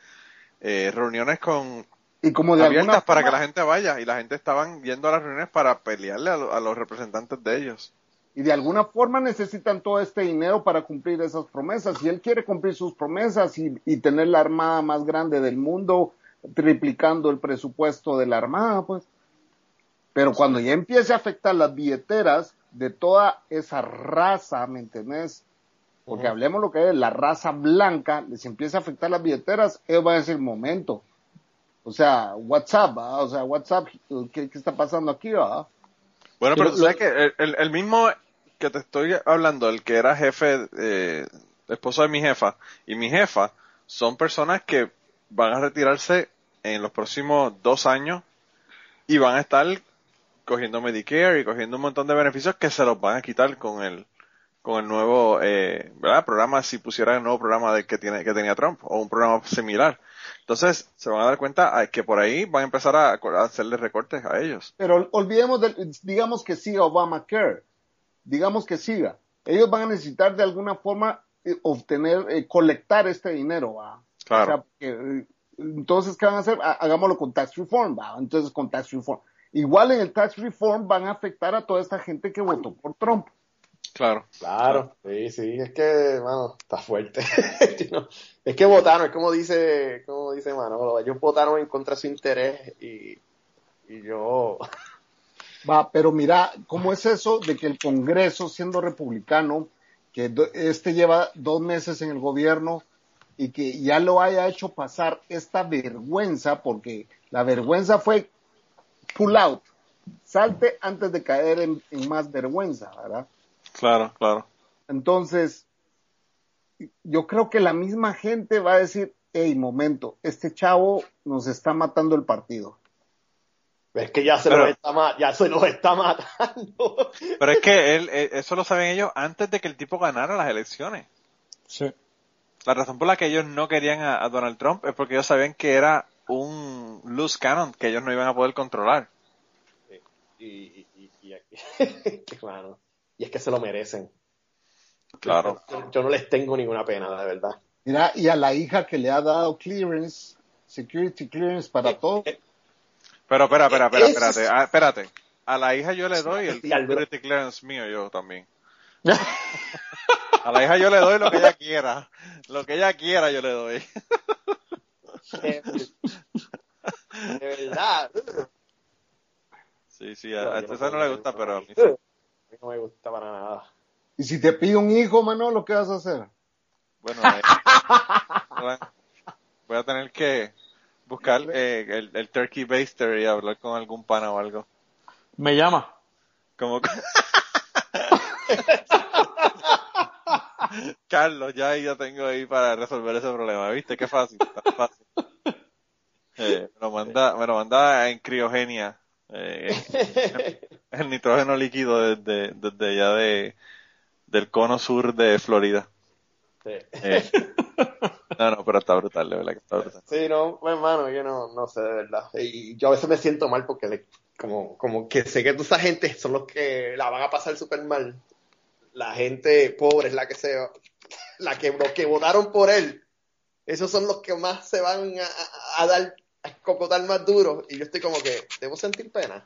eh, reuniones con y como de abiertas para que la gente vaya y la gente estaban yendo a las reuniones para pelearle a, los representantes de ellos y de alguna forma necesitan todo este dinero para cumplir esas promesas y él quiere cumplir sus promesas y, tener la armada más grande del mundo triplicando el presupuesto de la armada pues pero cuando ya empiece a afectar las billeteras de toda esa raza, ¿me entendés? Porque hablemos lo que es la raza blanca, les empieza a afectar las billeteras, ellos van a decir, momento. O sea, WhatsApp, o sea, WhatsApp, ¿qué, está pasando aquí? Bueno, pero, sabes que el, mismo que te estoy hablando, el que era jefe, eh, esposo de mi jefa, y mi jefa, son personas que van a retirarse en los próximos dos años y van a estar cogiendo Medicare y cogiendo un montón de beneficios que se los van a quitar con el con el nuevo eh, ¿verdad? programa si pusieran el nuevo programa de que tiene que tenía Trump o un programa similar entonces se van a dar cuenta que por ahí van a empezar a, hacerle recortes a ellos pero olvidemos de, digamos que siga Obamacare digamos que siga ellos van a necesitar de alguna forma eh, obtener eh, colectar este dinero ¿va? claro entonces qué van a hacer hagámoslo con tax reform ¿va? entonces con tax reform igual en el tax reform van a afectar a toda esta gente que votó por Trump. Claro. Claro, sí, sí, es que, mano, está fuerte. es que votaron, es como dice, como dice Manolo, ellos votaron en contra de su interés y, y yo... Va, pero mira, ¿cómo es eso de que el Congreso, siendo republicano, que este lleva dos meses en el gobierno y que ya lo haya hecho pasar esta vergüenza, porque la vergüenza fue pull out, salte antes de caer en, más vergüenza, ¿verdad? Claro, claro. Entonces, yo creo que la misma gente va a decir, hey, momento, este chavo nos está matando el partido. Es que ya se, nos, está, ya se nos está matando. Pero es que él, eh, eso lo saben ellos antes de que el tipo ganara las elecciones. Sí. La razón por la que ellos no querían a Donald Trump es porque ellos sabían que era un loose cannon que ellos no iban a poder controlar. Y, y, y, y, y es que se lo merecen. Claro. Yo, no les tengo ninguna pena, de verdad. Mira, y a la hija que le ha dado clearance, security clearance para todo. Pero espera, espera, espera, espérate, ah, espérate. A la hija yo le doy el security clearance mío yo también. a la hija yo le doy lo que ella quiera. Lo que ella quiera yo le doy. de verdad. Sí, sí, a, a no, le gusta, pero a mí sí. Mí no me gusta para nada. ¿Y si te pide un hijo, Manolo, qué vas a hacer? Bueno, eh, voy a tener que buscar eh, el, el, turkey baster y hablar con algún pana o algo. Me llama. Como Carlos, ya ya tengo ahí para resolver ese problema, ¿viste? Qué fácil, fácil. Eh, me lo manda, me lo manda en criogenia, eh, el nitrógeno líquido desde, desde allá de, del cono sur de Florida. Sí. Eh, no, no, pero está brutal, de verdad que está brutal. Sí, no, pues, hermano, yo no, no sé, de verdad. Y yo a veces me siento mal porque como, como que sé que toda esa gente son los que la van a pasar súper mal la gente pobre es la que se la que los que votaron por él esos son los que más se van a, dar a cocotar más duro y yo estoy como que debo sentir pena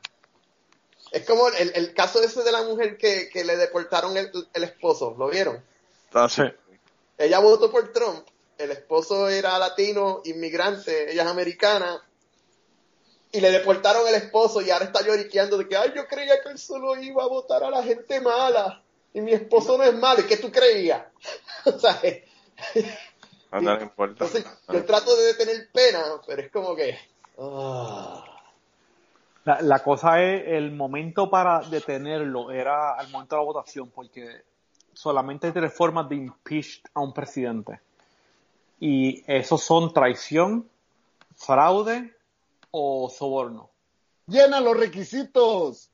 es como el, el caso ese de la mujer que, que le deportaron el, el, esposo ¿lo vieron? Ah, sí. ella votó por Trump el esposo era latino inmigrante ella es americana y le deportaron el esposo y ahora está lloriqueando de que ay yo creía que él solo iba a votar a la gente mala y mi esposo no es malo, ¿y qué tú creías? o sea, no, importa. yo trato de tener pena, pero es como que... Ah. La, cosa es, el momento para detenerlo era al momento de la votación, porque solamente hay tres formas de impeach a un presidente. Y esos son traición, fraude o soborno. Llena los requisitos.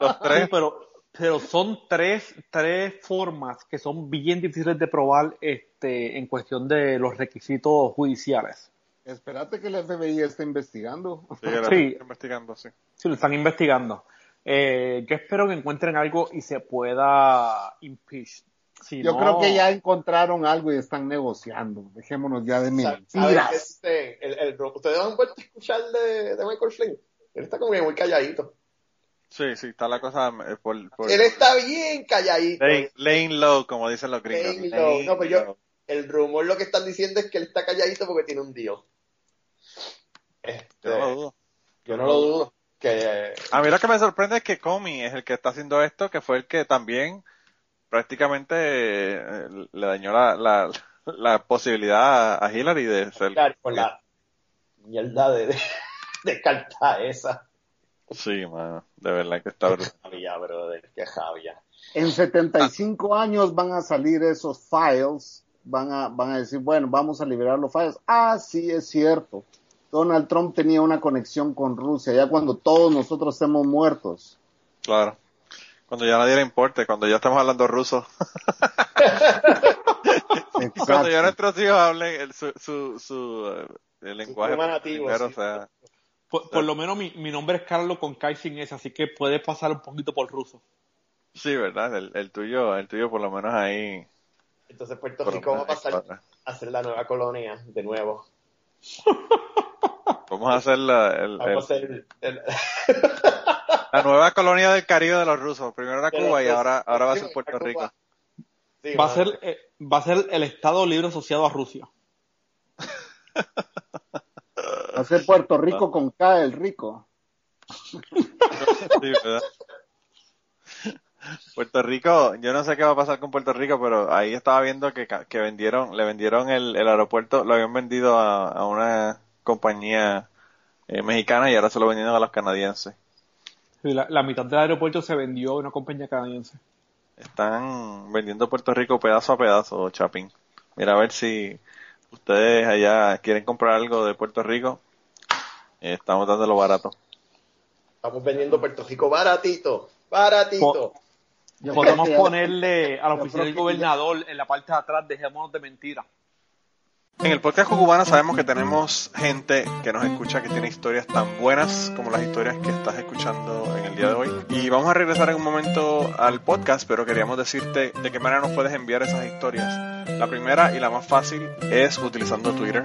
los tres. pero pero son tres, tres formas que son bien difíciles de probar este, en cuestión de los requisitos judiciales. Espérate que el FBI esté investigando. Sí, sí. investigando, sí. Sí, lo están investigando. Eh, yo espero que encuentren algo y se pueda impeach. yo creo que ya encontraron algo y están negociando. Dejémonos ya de mentiras. Este, ¿Ustedes han vuelto a escuchar de, de Michael Flynn? Él está como muy calladito. Sí, sí, está la cosa eh, por, Él está bien calladito. Lane, low, como dicen los gringos. Lane low. no, pero yo, el rumor lo que están diciendo es que él está calladito porque tiene un dios. Este, yo no lo dudo. Yo no lo dudo. Que, a mí lo que me sorprende es que Comey es el que está haciendo esto, que fue el que también prácticamente eh, le dañó la, la, la posibilidad a Hillary de ser. Claro, con la mierda de, de, de carta esa. Sí, mano, de verdad que está. Javia, brother, qué javia. En 75 años van a salir esos files, van a, van a decir, bueno, vamos a liberar los files. Ah, sí, es cierto. Donald Trump tenía una conexión con Rusia, ya cuando todos nosotros estemos muertos. Claro. Cuando ya nadie le importe, cuando ya estamos hablando ruso. cuando ya nuestros hijos hablen el, su, su, su eh, el lenguaje nativo, primero, sí. o sea, Por, por lo menos mi, mi nombre es Carlos con Kai sin S, así que puedes pasar un poquito por ruso. sí, verdad, el, el tuyo, el tuyo por lo menos ahí. Entonces Puerto Rico va a pasar a ser la nueva colonia de nuevo. Vamos a hacer la, el- Vamos el- a el- la nueva colonia del Caribe de los rusos. Primero era Cuba y ahora, ahora va a ser Puerto. Rico. Sí, Va a ser, eh, va a ser el Estado Libre asociado a Rusia. Ser Puerto Rico con K, el rico. Sí, ¿verdad? Puerto Rico, yo no sé qué va a pasar con Puerto Rico, pero ahí estaba viendo que, que vendieron, le vendieron el, el aeropuerto, lo habían vendido a, a una compañía eh, mexicana y ahora se lo vendieron a los canadienses. Sí, La, la mitad del aeropuerto se vendió a una compañía canadiense. Están vendiendo Puerto Rico pedazo a pedazo, Chapín. Mira a ver si ustedes allá quieren comprar algo de Puerto Rico. Eh, estamos dándolo barato. Estamos vendiendo Puerto Rico baratito, baratito. Podemos ponerle a la oficina del gobernador en la parte de atrás, dejémonos de mentira. En el podcast cubano sabemos que tenemos gente que nos escucha que tiene historias tan buenas como las historias que estás escuchando en el día de hoy. Y vamos a regresar en un momento al podcast, pero queríamos decirte de qué manera nos puedes enviar esas historias. La primera y la más fácil es utilizando Twitter.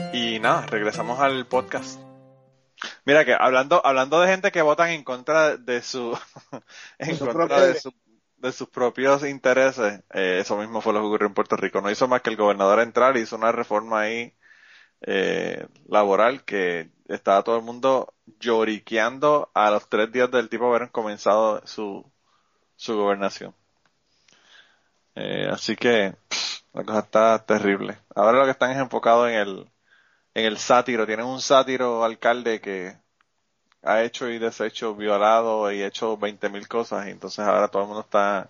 y nada, regresamos al podcast. Mira que hablando, hablando de gente que votan en contra de su, en Su contra propio- de, su- de sus propios intereses, eh, eso mismo fue lo que ocurrió en Puerto Rico. No hizo más que el gobernador entrar y hizo una reforma ahí eh, laboral que estaba todo el mundo lloriqueando a los tres días del tipo haber comenzado su, su gobernación. Eh, así que pff, la cosa está terrible. Ahora lo que están es enfocados en el, en el sátiro. Tienen un sátiro alcalde que ha hecho y deshecho, violado y hecho 20 mil cosas. Y entonces ahora todo el mundo está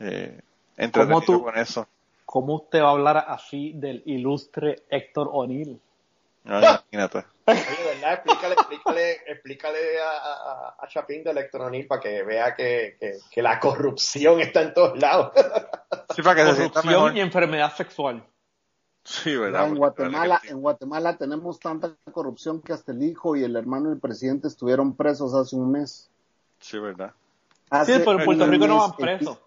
eh, entretenido tú? con eso. ¿Cómo usted va a hablar así del ilustre Héctor O'Neill? No, imagínate. Oye, ¿verdad? Explícale, explícale, explícale a, a, a Chapín de Electronil para que vea que, que, que la corrupción está en todos lados. Sí, para que se sienta mejor. Corrupción y enfermedad sexual. Sí, ¿verdad? en Guatemala, en Guatemala tenemos tanta corrupción que hasta el hijo y el hermano del presidente estuvieron presos hace un mes. Sí, ¿verdad? Sí, pero en Puerto Rico no van presos.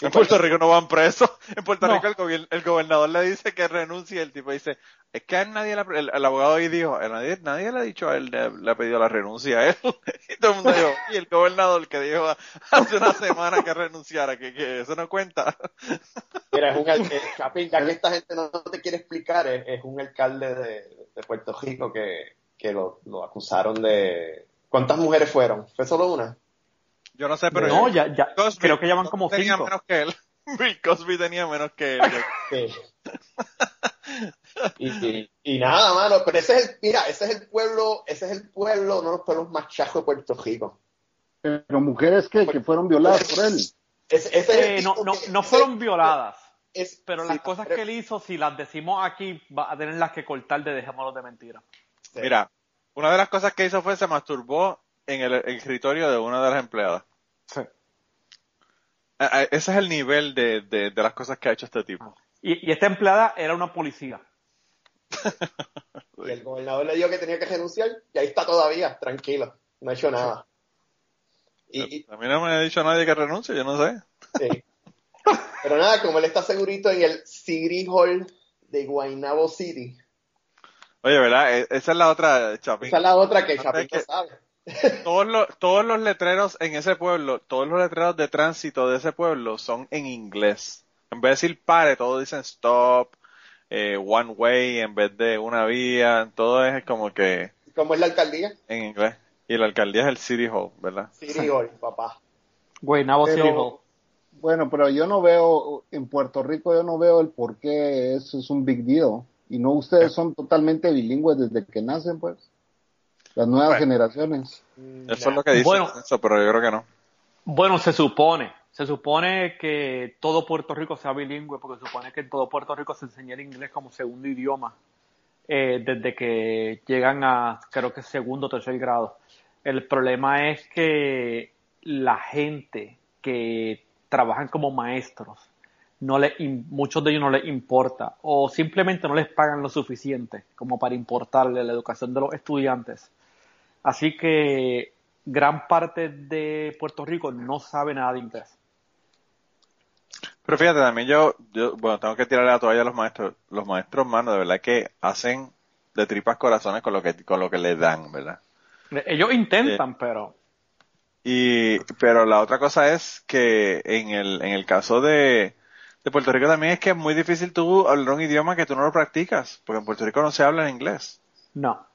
En Puerto Rico no van presos. En Puerto No. Rico el, gobier- el gobernador le dice que renuncie y el tipo dice, es que a él nadie, le- el, el abogado ahí dijo, "A nadie, nadie le ha dicho a él, le, le ha pedido la renuncia a él. y todo el mundo dijo, y el gobernador que dijo hace una semana que renunciara, que, que eso no cuenta. Mira, es un eh, Chapín, ya que esta gente no te quiere explicar, es, es un alcalde de, de Puerto Rico que, que lo, lo acusaron de... ¿Cuántas mujeres fueron? ¿Fue solo una? Yo no sé, pero no, yo- ya, ya, Cosby- creo que llaman como Cosby tenía cinco. menos que él. Bill Cosby tenía menos que él. Sí. y, y- y nada, mano, pero ese es el, mira, ese es el pueblo, ese es el pueblo, uno de los pueblos más chajos de Puerto Rico. Pero mujeres que, que fueron violadas por él. Ese, ese es el no, no, que- no ese- fueron violadas, es- pero sí, las cosas pero- que él hizo, si las decimos aquí, va a tener las que cortar de dejémoslo de mentira. sí. Mira, una de las cosas que hizo fue se masturbó en el, el escritorio de una de las empleadas. Sí. A- a- Ese es el nivel de, de, de las cosas que ha hecho este tipo. Y, y esta empleada era una policía. Y el gobernador le dijo que tenía que renunciar y ahí está todavía, tranquilo, no ha hecho nada. Y, a mí no me ha dicho nadie que renuncie, yo no sé. Pero nada, como él está segurito en el City Hall de Guaynabo City. Oye, ¿verdad? E, esa es la otra, Chapín. Esa es la otra que Chapín sabe. Todos los, todos los letreros en ese pueblo, todos los letreros de tránsito de ese pueblo son en inglés. En vez de decir pare, todos dicen stop, eh, one way en vez de una vía, todo es como que... ¿Cómo es la alcaldía? En inglés. Y la alcaldía es el City Hall, ¿verdad? City Hall, papá. Guaynabo City Hall. Bueno, pero yo no veo, en Puerto Rico yo no veo el por qué eso es un big deal. Y no ustedes son totalmente bilingües desde que nacen, pues. Las nuevas generaciones. Eso es lo que dicen, bueno, eso, pero yo creo que no. Bueno, se supone. Se supone que todo Puerto Rico sea bilingüe, porque se supone que en todo Puerto Rico se enseña el inglés como segundo idioma eh, desde que llegan a, creo que segundo o tercer grado. El problema es que la gente que trabajan como maestros, no le, muchos de ellos no les importa o simplemente no les pagan lo suficiente como para importarle la educación de los estudiantes. Así que gran parte de Puerto Rico no sabe nada de inglés. Pero fíjate, también yo, yo, bueno, tengo que tirarle la toalla a los maestros. Los maestros, mano, de verdad que hacen de tripas corazones con lo que, con lo que les dan, ¿verdad? Ellos intentan, pero y, pero la otra cosa es que en el, en el caso de, de Puerto Rico también es que es muy difícil tú hablar un idioma que tú no lo practicas, porque en Puerto Rico no se habla en inglés. No.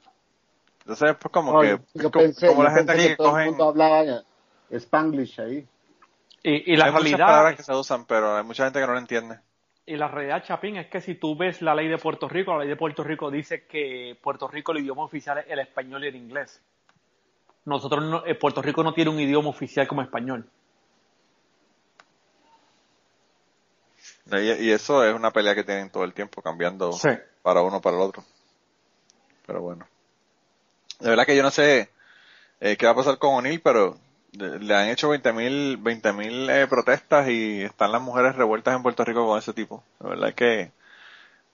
Entonces, pues como que, yo pensé, como la gente aquí que, todo el mundo hablaba Spanglish ahí. Y, y la hay realidad. Muchas palabras que se usan, pero hay mucha gente que no lo entiende. Y la realidad, Chapín, es que si tú ves la ley de Puerto Rico, la ley de Puerto Rico dice que Puerto Rico el idioma oficial es el español y el inglés nosotros no, eh, Puerto Rico no tiene un idioma oficial como español. Y, eso es una pelea que tienen todo el tiempo, cambiando para uno para el otro. Pero bueno. De verdad que yo no sé eh, qué va a pasar con O'Neill, pero le han hecho 20.000 20 mil eh, protestas y están las mujeres revueltas en Puerto Rico con ese tipo. De verdad que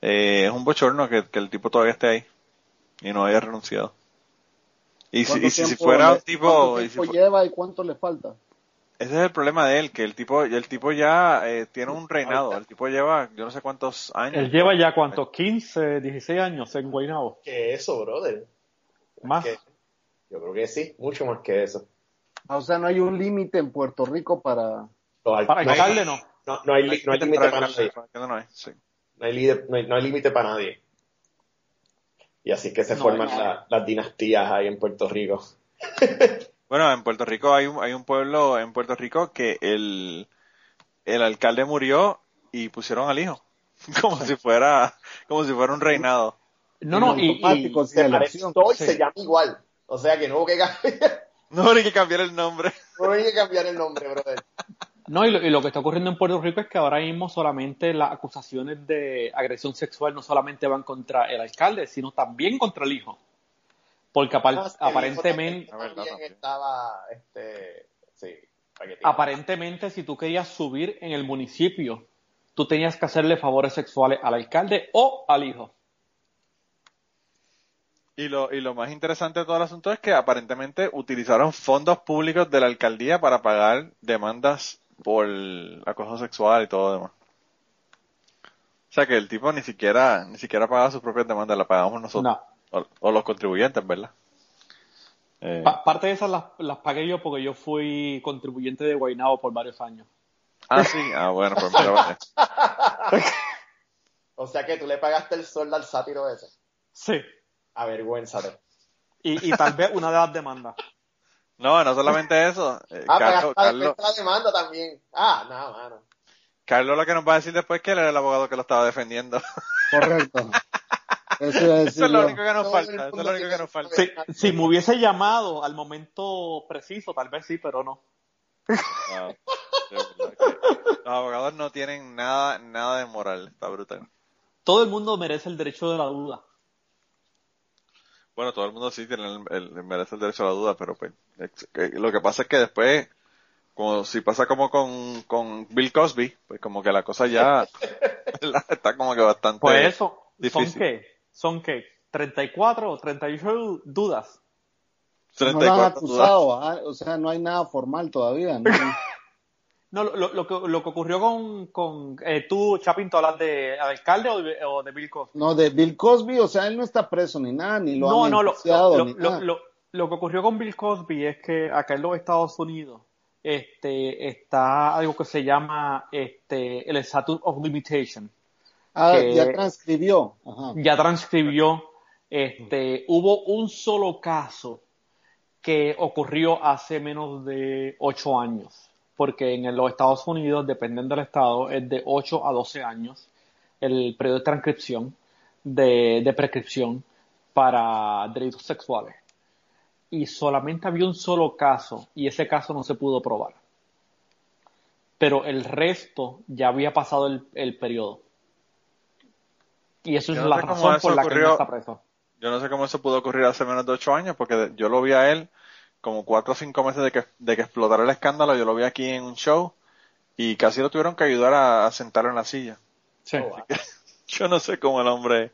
es un bochorno que, que el tipo todavía esté ahí y no haya renunciado. Y si, si, fuera un tipo... ¿Cuánto tiempo lleva y cuánto le falta? Ese es el problema de él, que el tipo, el tipo ya eh, tiene un reinado. El tipo lleva, yo no sé cuántos años. Él lleva ya cuántos, 15, 16 años en Guaynabo. ¿Qué eso, brother? ¿Más? yo creo que sí, mucho más que eso. Ah, o sea, no hay un límite en Puerto Rico para... para alcalde no. No, no hay, límite para, nadie. No hay límite para nadie. Y así que se forman las dinastías ahí en Puerto Rico. bueno, en Puerto Rico hay un, hay un pueblo en Puerto Rico que el, el alcalde murió y pusieron al hijo. Como si fuera, como si fuera un reinado. No, no, y, y se, se llama igual. O sea que no hubo que cambiar. No hubo que cambiar el nombre. No hubo que cambiar el nombre, brother. No, y lo, que está ocurriendo en Puerto Rico es que ahora mismo solamente las acusaciones de agresión sexual no solamente van contra el alcalde, sino también contra el hijo. Porque aparentemente... aparentemente, si tú querías subir en el municipio, tú tenías que hacerle favores sexuales al alcalde o al hijo. Y lo, y lo más interesante de todo el asunto es que aparentemente utilizaron fondos públicos de la alcaldía para pagar demandas por acoso sexual y todo lo demás. O sea que el tipo ni siquiera, ni siquiera pagaba sus propias demandas, la pagamos nosotros. O, los contribuyentes, ¿verdad? Eh, parte de esas las, las, pagué yo porque yo fui contribuyente de Guaynabo por varios años. Ah, sí, ah, bueno, pues mira, O sea que tú le pagaste el sueldo al sátiro ese. Sí. Avergüénzate. Y, y tal vez una de las demandas. No, no solamente eso. Eh, ah, Carlos, Carlos, la demanda también. Ah, no, mano. Carlos lo que nos va a decir después es que él era el abogado que lo estaba defendiendo. Correcto. Eso, es lo único que nos falta. Eso es lo único que nos falta. Si, me hubiese llamado al momento preciso, tal vez sí, pero no. no los abogados no tienen nada, nada de moral. Está brutal. Todo el mundo merece el derecho de la duda. Bueno, todo el mundo sí tiene el, merece el derecho a la duda, pero pues, lo que pasa es que después, como si pasa como con, con Bill Cosby, pues como que la cosa ya está como que bastante Pues eso, ¿son qué? ¿Son qué? ¿34 o 38 dudas? no lo han acusado, o sea, no hay nada formal todavía. ¿no? No, lo, lo, que, lo que ocurrió con, con eh, tú, Chapin, ¿tú hablas de alcalde o de, o de, Bill Cosby? No, de Bill Cosby, o sea, él no está preso ni nada, ni lo no, han no, lo, lo, lo, que ocurrió con Bill Cosby es que acá en los Estados Unidos este, está algo que se llama este, el Statute of Limitation. Ah, ya transcribió. Ya transcribió. Este, hubo un solo caso que ocurrió hace menos de ocho años porque en los Estados Unidos, dependiendo del estado, es de 8 a 12 años el periodo de transcripción, de, prescripción para delitos sexuales. Y solamente había un solo caso, y ese caso no se pudo probar. Pero el resto ya había pasado el, periodo. Y eso es la razón por la que no está preso. Yo no sé cómo eso pudo ocurrir hace menos de 8 años, porque yo lo vi a él como cuatro o cinco meses de que, de que explotara el escándalo, yo lo vi aquí en un show y casi lo tuvieron que ayudar a, sentarlo en la silla. Sí. yo no sé cómo el hombre...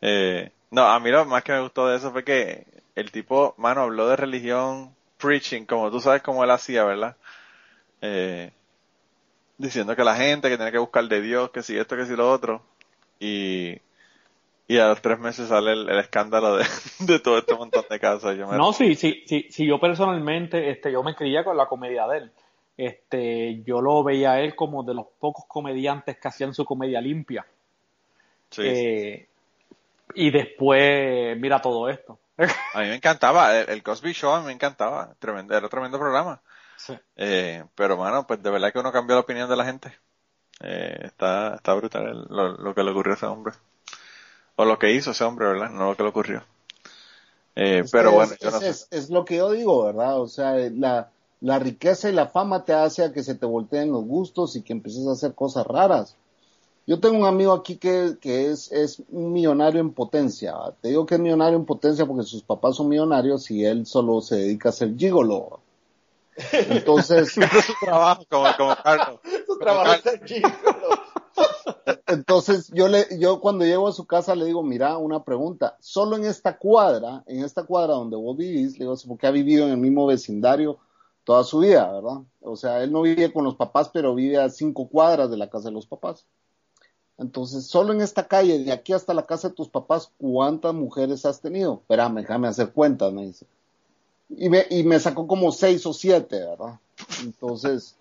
Eh, no, a mí lo más que me gustó de eso fue que el tipo, mano, habló de religión, preaching, como tú sabes cómo él hacía, ¿verdad? Eh, diciendo que la gente que tiene que buscar de Dios, que si esto, que si lo otro. Y y a los tres meses sale el, escándalo de, todo este montón de casas. No, sí, sí, sí, sí, yo personalmente, este, yo me crié con la comedia de él. Este, yo lo veía a él como de los pocos comediantes que hacían su comedia limpia. Sí. Eh, y después, mira todo esto. A mí me encantaba, el, Cosby Show a mí me encantaba, tremendo, era tremendo programa. Sí. Eh, pero bueno, pues de verdad que uno cambió la opinión de la gente. Eh, está, está brutal lo, lo que le ocurrió a ese hombre. O lo que hizo ese hombre, ¿verdad? No lo que le ocurrió. Eh, pero bueno, yo no es, es, lo que yo digo, ¿verdad? O sea, la, la riqueza y la fama te hace a que se te volteen los gustos y que empieces a hacer cosas raras. Yo tengo un amigo aquí que, que es, es un millonario en potencia. Te digo que es millonario en potencia porque sus papás son millonarios y él solo se dedica a ser gigolo. Entonces, su trabajo como, como Carlos. Su trabajo es ser gigolo. Entonces yo le, yo cuando llego a su casa le digo, mira, una pregunta, solo en esta cuadra, en esta cuadra donde vos vivís, le digo, porque ha vivido en el mismo vecindario toda su vida, ¿verdad? O sea, él no vive con los papás, pero vive a cinco cuadras de la casa de los papás. Entonces, solo en esta calle, de aquí hasta la casa de tus papás, ¿cuántas mujeres has tenido? Espérame, déjame hacer cuentas, me dice. Y me, y me sacó como seis o siete, ¿verdad? Entonces,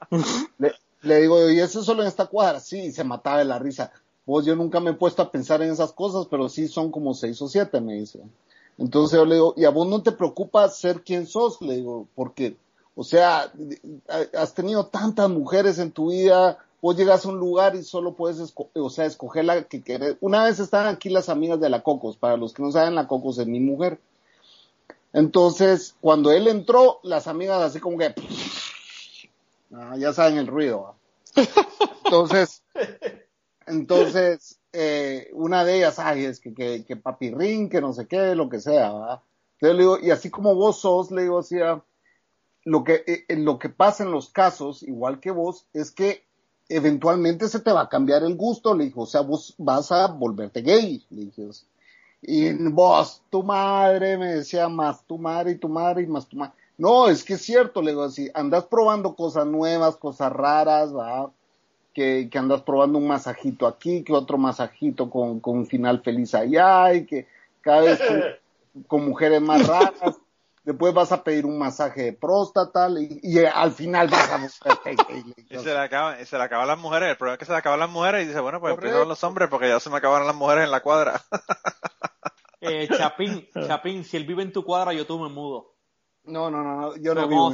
le, le digo, ¿y eso solo en esta cuadra? Sí, se mataba de la risa. Pues yo nunca me he puesto a pensar en esas cosas, pero sí son como seis o siete, me dice. Entonces yo le digo, ¿y a vos no te preocupa ser quien sos? Le digo, porque, o sea, has tenido tantas mujeres en tu vida, vos llegas a un lugar y solo puedes, o sea, escoger la que querés. Una vez estaban aquí las amigas de la Cocos, para los que no saben, la Cocos es mi mujer. Entonces, cuando él entró, las amigas así como que, Ah, ya saben el ruido. Entonces, entonces, eh, una de ellas, ay, es que, que, que papirrín, que no sé qué, lo que sea, ¿verdad? Entonces le digo, y así como vos sos, le digo, así, lo que, eh, lo que pasa en los casos, igual que vos, es que eventualmente se te va a cambiar el gusto, le dijo, o sea, vos vas a volverte gay, le dije, y vos, tu madre, me decía, más tu madre y tu madre y más tu madre. No, es que es cierto, le digo así, andas probando cosas nuevas, cosas raras, ¿va? Que, que andas probando un masajito aquí, que otro masajito con, con un final feliz allá, y que cada vez con, mujeres más raras, después vas a pedir un masaje de próstata, y, y al final vas a buscar. y se le acaban, se le acaban las mujeres, el problema es que se le acaban las mujeres y dice, bueno, pues empiezo los hombres porque ya se me acabaron las mujeres en la cuadra. eh, Chapín, Chapín, si él vive en tu cuadra, yo tú me mudo. No, no, no, yo no vivo.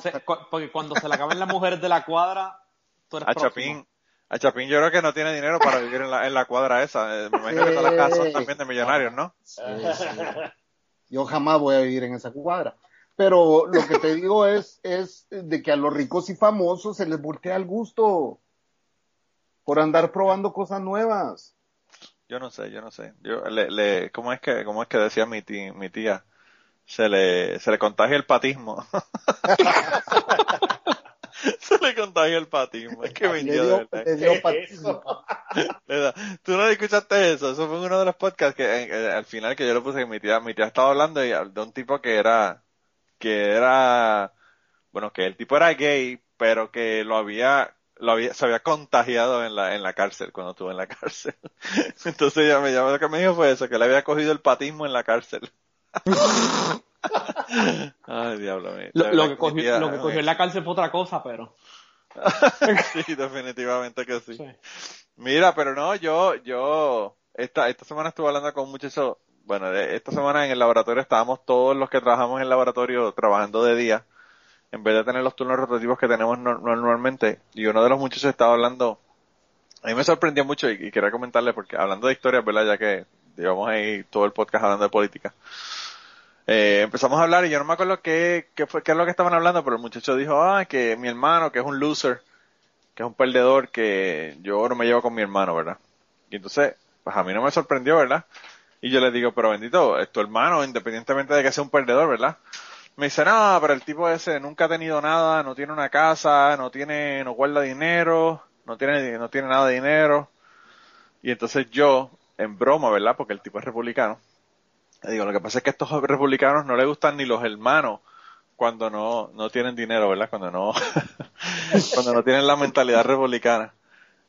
porque cuando se le acaben las mujeres de la cuadra, tú eres a Chapín, a Chapín yo creo que no tiene dinero para vivir en la, en la cuadra esa. Eh, me imagino que todas las casas son también de millonarios, ¿no? Sí, Yo jamás voy a vivir en esa cuadra. Pero lo que te digo es, es de que a los ricos y famosos se les voltea el gusto por andar probando cosas nuevas. Yo no sé, yo no sé. Yo le, le ¿cómo es que, cómo es que decía mi tía, mi tía? Se le, se le contagia el patismo. se le contagia el patismo. Es que me dio, patismo. Tú no escuchaste eso. Eso fue uno de los podcasts que al final que yo lo puse que mi tía, mi tía estaba hablando de un tipo que era que era, bueno, que el tipo era gay, pero que lo había, lo había, se había contagiado en la, en la cárcel, cuando estuvo en la cárcel. Entonces ella me llamó, lo que me dijo fue eso, que le había cogido el patismo en la cárcel. Ay, diablo mío. Lo, que cogió, lo que cogió en la cárcel fue otra cosa, pero. sí, definitivamente que sí. Mira, pero no, yo, yo, esta, esta semana estuve hablando con un muchacho, bueno, esta semana en el laboratorio estábamos todos los que trabajamos en el laboratorio trabajando de día, en vez de tener los turnos rotativos que tenemos normalmente, y uno de los muchachos estaba hablando, a mí me sorprendió mucho y, quería comentarle porque hablando de historias, ¿verdad? Ya que llevamos ahí todo el podcast hablando de política. Eh, empezamos a hablar y yo no me acuerdo qué, qué, fue, qué es lo que estaban hablando, pero el muchacho dijo, ah, que mi hermano, que es un loser, que es un perdedor, que yo no me llevo con mi hermano, ¿verdad? Y entonces, pues a mí no me sorprendió, ¿verdad? Y yo le digo, pero bendito, es tu hermano, independientemente de que sea un perdedor, ¿verdad? Me dice, no, pero el tipo ese nunca ha tenido nada, no tiene una casa, no tiene, no guarda dinero, no tiene, no tiene nada de dinero. Y entonces yo, en broma, ¿verdad? Porque el tipo es republicano. Le digo, lo que pasa es que a estos republicanos no les gustan ni los hermanos cuando no, no tienen dinero, ¿verdad? Cuando no, cuando no tienen la mentalidad republicana.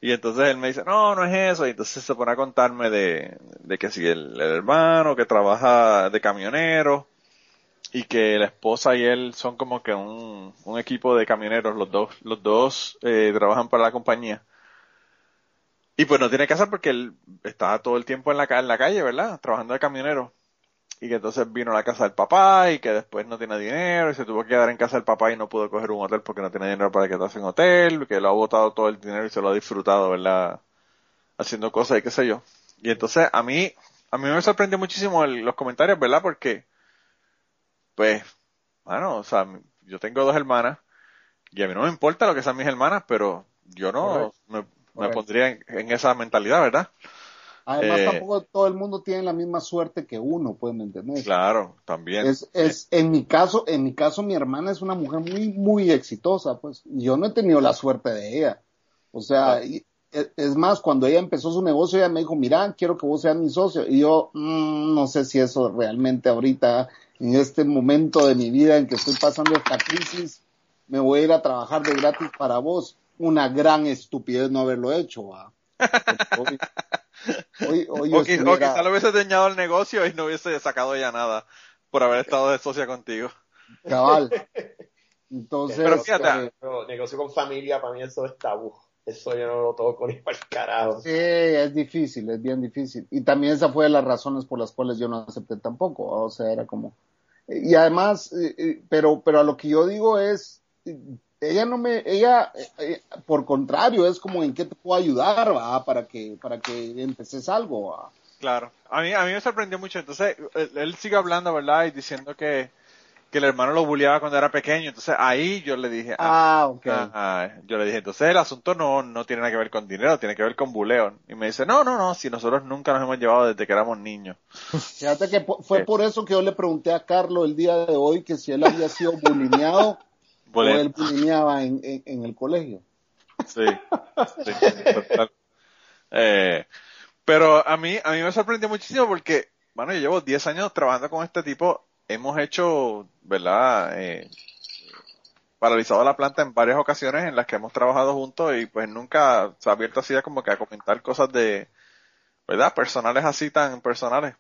Y entonces él me dice, no, no es eso. Y entonces se pone a contarme de, de que si el, hermano que trabaja de camionero y que la esposa y él son como que un, un equipo de camioneros, los dos, los dos eh, trabajan para la compañía. Y pues no tiene casa porque él está todo el tiempo en la, en la calle, ¿verdad? Trabajando de camionero. Y que entonces vino a la casa del papá y que después no tiene dinero y se tuvo que quedar en casa del papá y no pudo coger un hotel porque no tiene dinero para quedarse en hotel, que lo ha botado todo el dinero y se lo ha disfrutado, ¿verdad? Haciendo cosas y qué sé yo. Y entonces a mí, a mí me sorprendió muchísimo los comentarios, ¿verdad? Porque, pues, bueno, o sea, yo tengo dos hermanas y a mí no me importa lo que sean mis hermanas, pero yo no me, pondría en, esa mentalidad, ¿verdad? Además, eh, tampoco todo el mundo tiene la misma suerte que uno, pueden entender. Claro, también. Es, es, en mi caso, en mi caso, mi hermana es una mujer muy, muy exitosa, pues. Yo no he tenido la suerte de ella. O sea, e, es más, cuando ella empezó su negocio, ella me dijo, mira, quiero que vos seas mi socio. Y yo, mm, no sé si eso realmente ahorita, en este momento de mi vida en que estoy pasando esta crisis, me voy a ir a trabajar de gratis para vos. Una gran estupidez no haberlo hecho, ¿va? o, quizá lo hubiese dañado el negocio y no hubiese sacado ya nada por haber estado de socia contigo. Cabal. Entonces, pero fíjate, este, negocio con familia para mí eso es tabú. Eso yo no lo toco ni para el carajo. Sí, es difícil, es bien difícil. Y también esa fue de las razones por las cuales yo no acepté tampoco. O sea, era como. Y además, eh, eh, pero, pero a lo que yo digo es, ella no me, ella, eh, por contrario, es como en qué te puedo ayudar, va, para que, para que empeces algo, va. Claro, a mí, a mí me sorprendió mucho. Entonces, él, sigue hablando, ¿verdad? Y diciendo que, que el hermano lo bulleaba cuando era pequeño. Entonces, ahí yo le dije, ah, ah ok. yo le dije, entonces el asunto no, no tiene nada que ver con dinero, tiene que ver con buleo. Y me dice, no, no, no, si nosotros nunca nos hemos llevado desde que éramos niños. Fíjate que fue por eso que yo le pregunté a Carlos el día de hoy que si él había sido bulineado o él bulineaba en, en, el colegio. Sí, sí eh, pero a mí, a mí me sorprendió muchísimo porque, bueno, yo llevo 10 años trabajando con este tipo. Hemos hecho, ¿verdad? Eh, paralizado la planta en varias ocasiones en las que hemos trabajado juntos y pues nunca se ha abierto así como que a comentar cosas de, ¿verdad? Personales así tan personales.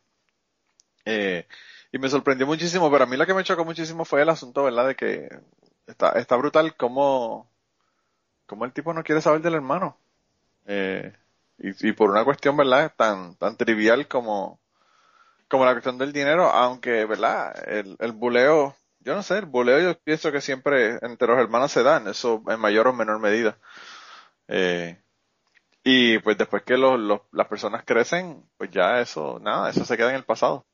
Eh, y me sorprendió muchísimo, pero a mí lo que me chocó muchísimo fue el asunto, ¿verdad? De que está, está brutal cómo el tipo no quiere saber del hermano. Eh, y, y, por una cuestión, ¿verdad? Tan, tan trivial como, como la cuestión del dinero, aunque, ¿verdad? El, el buleo, yo no sé, el buleo yo pienso que siempre entre los hermanos se dan, eso en mayor o menor medida. Eh, y pues después que los, los, las personas crecen, pues ya eso, nada, eso se queda en el pasado.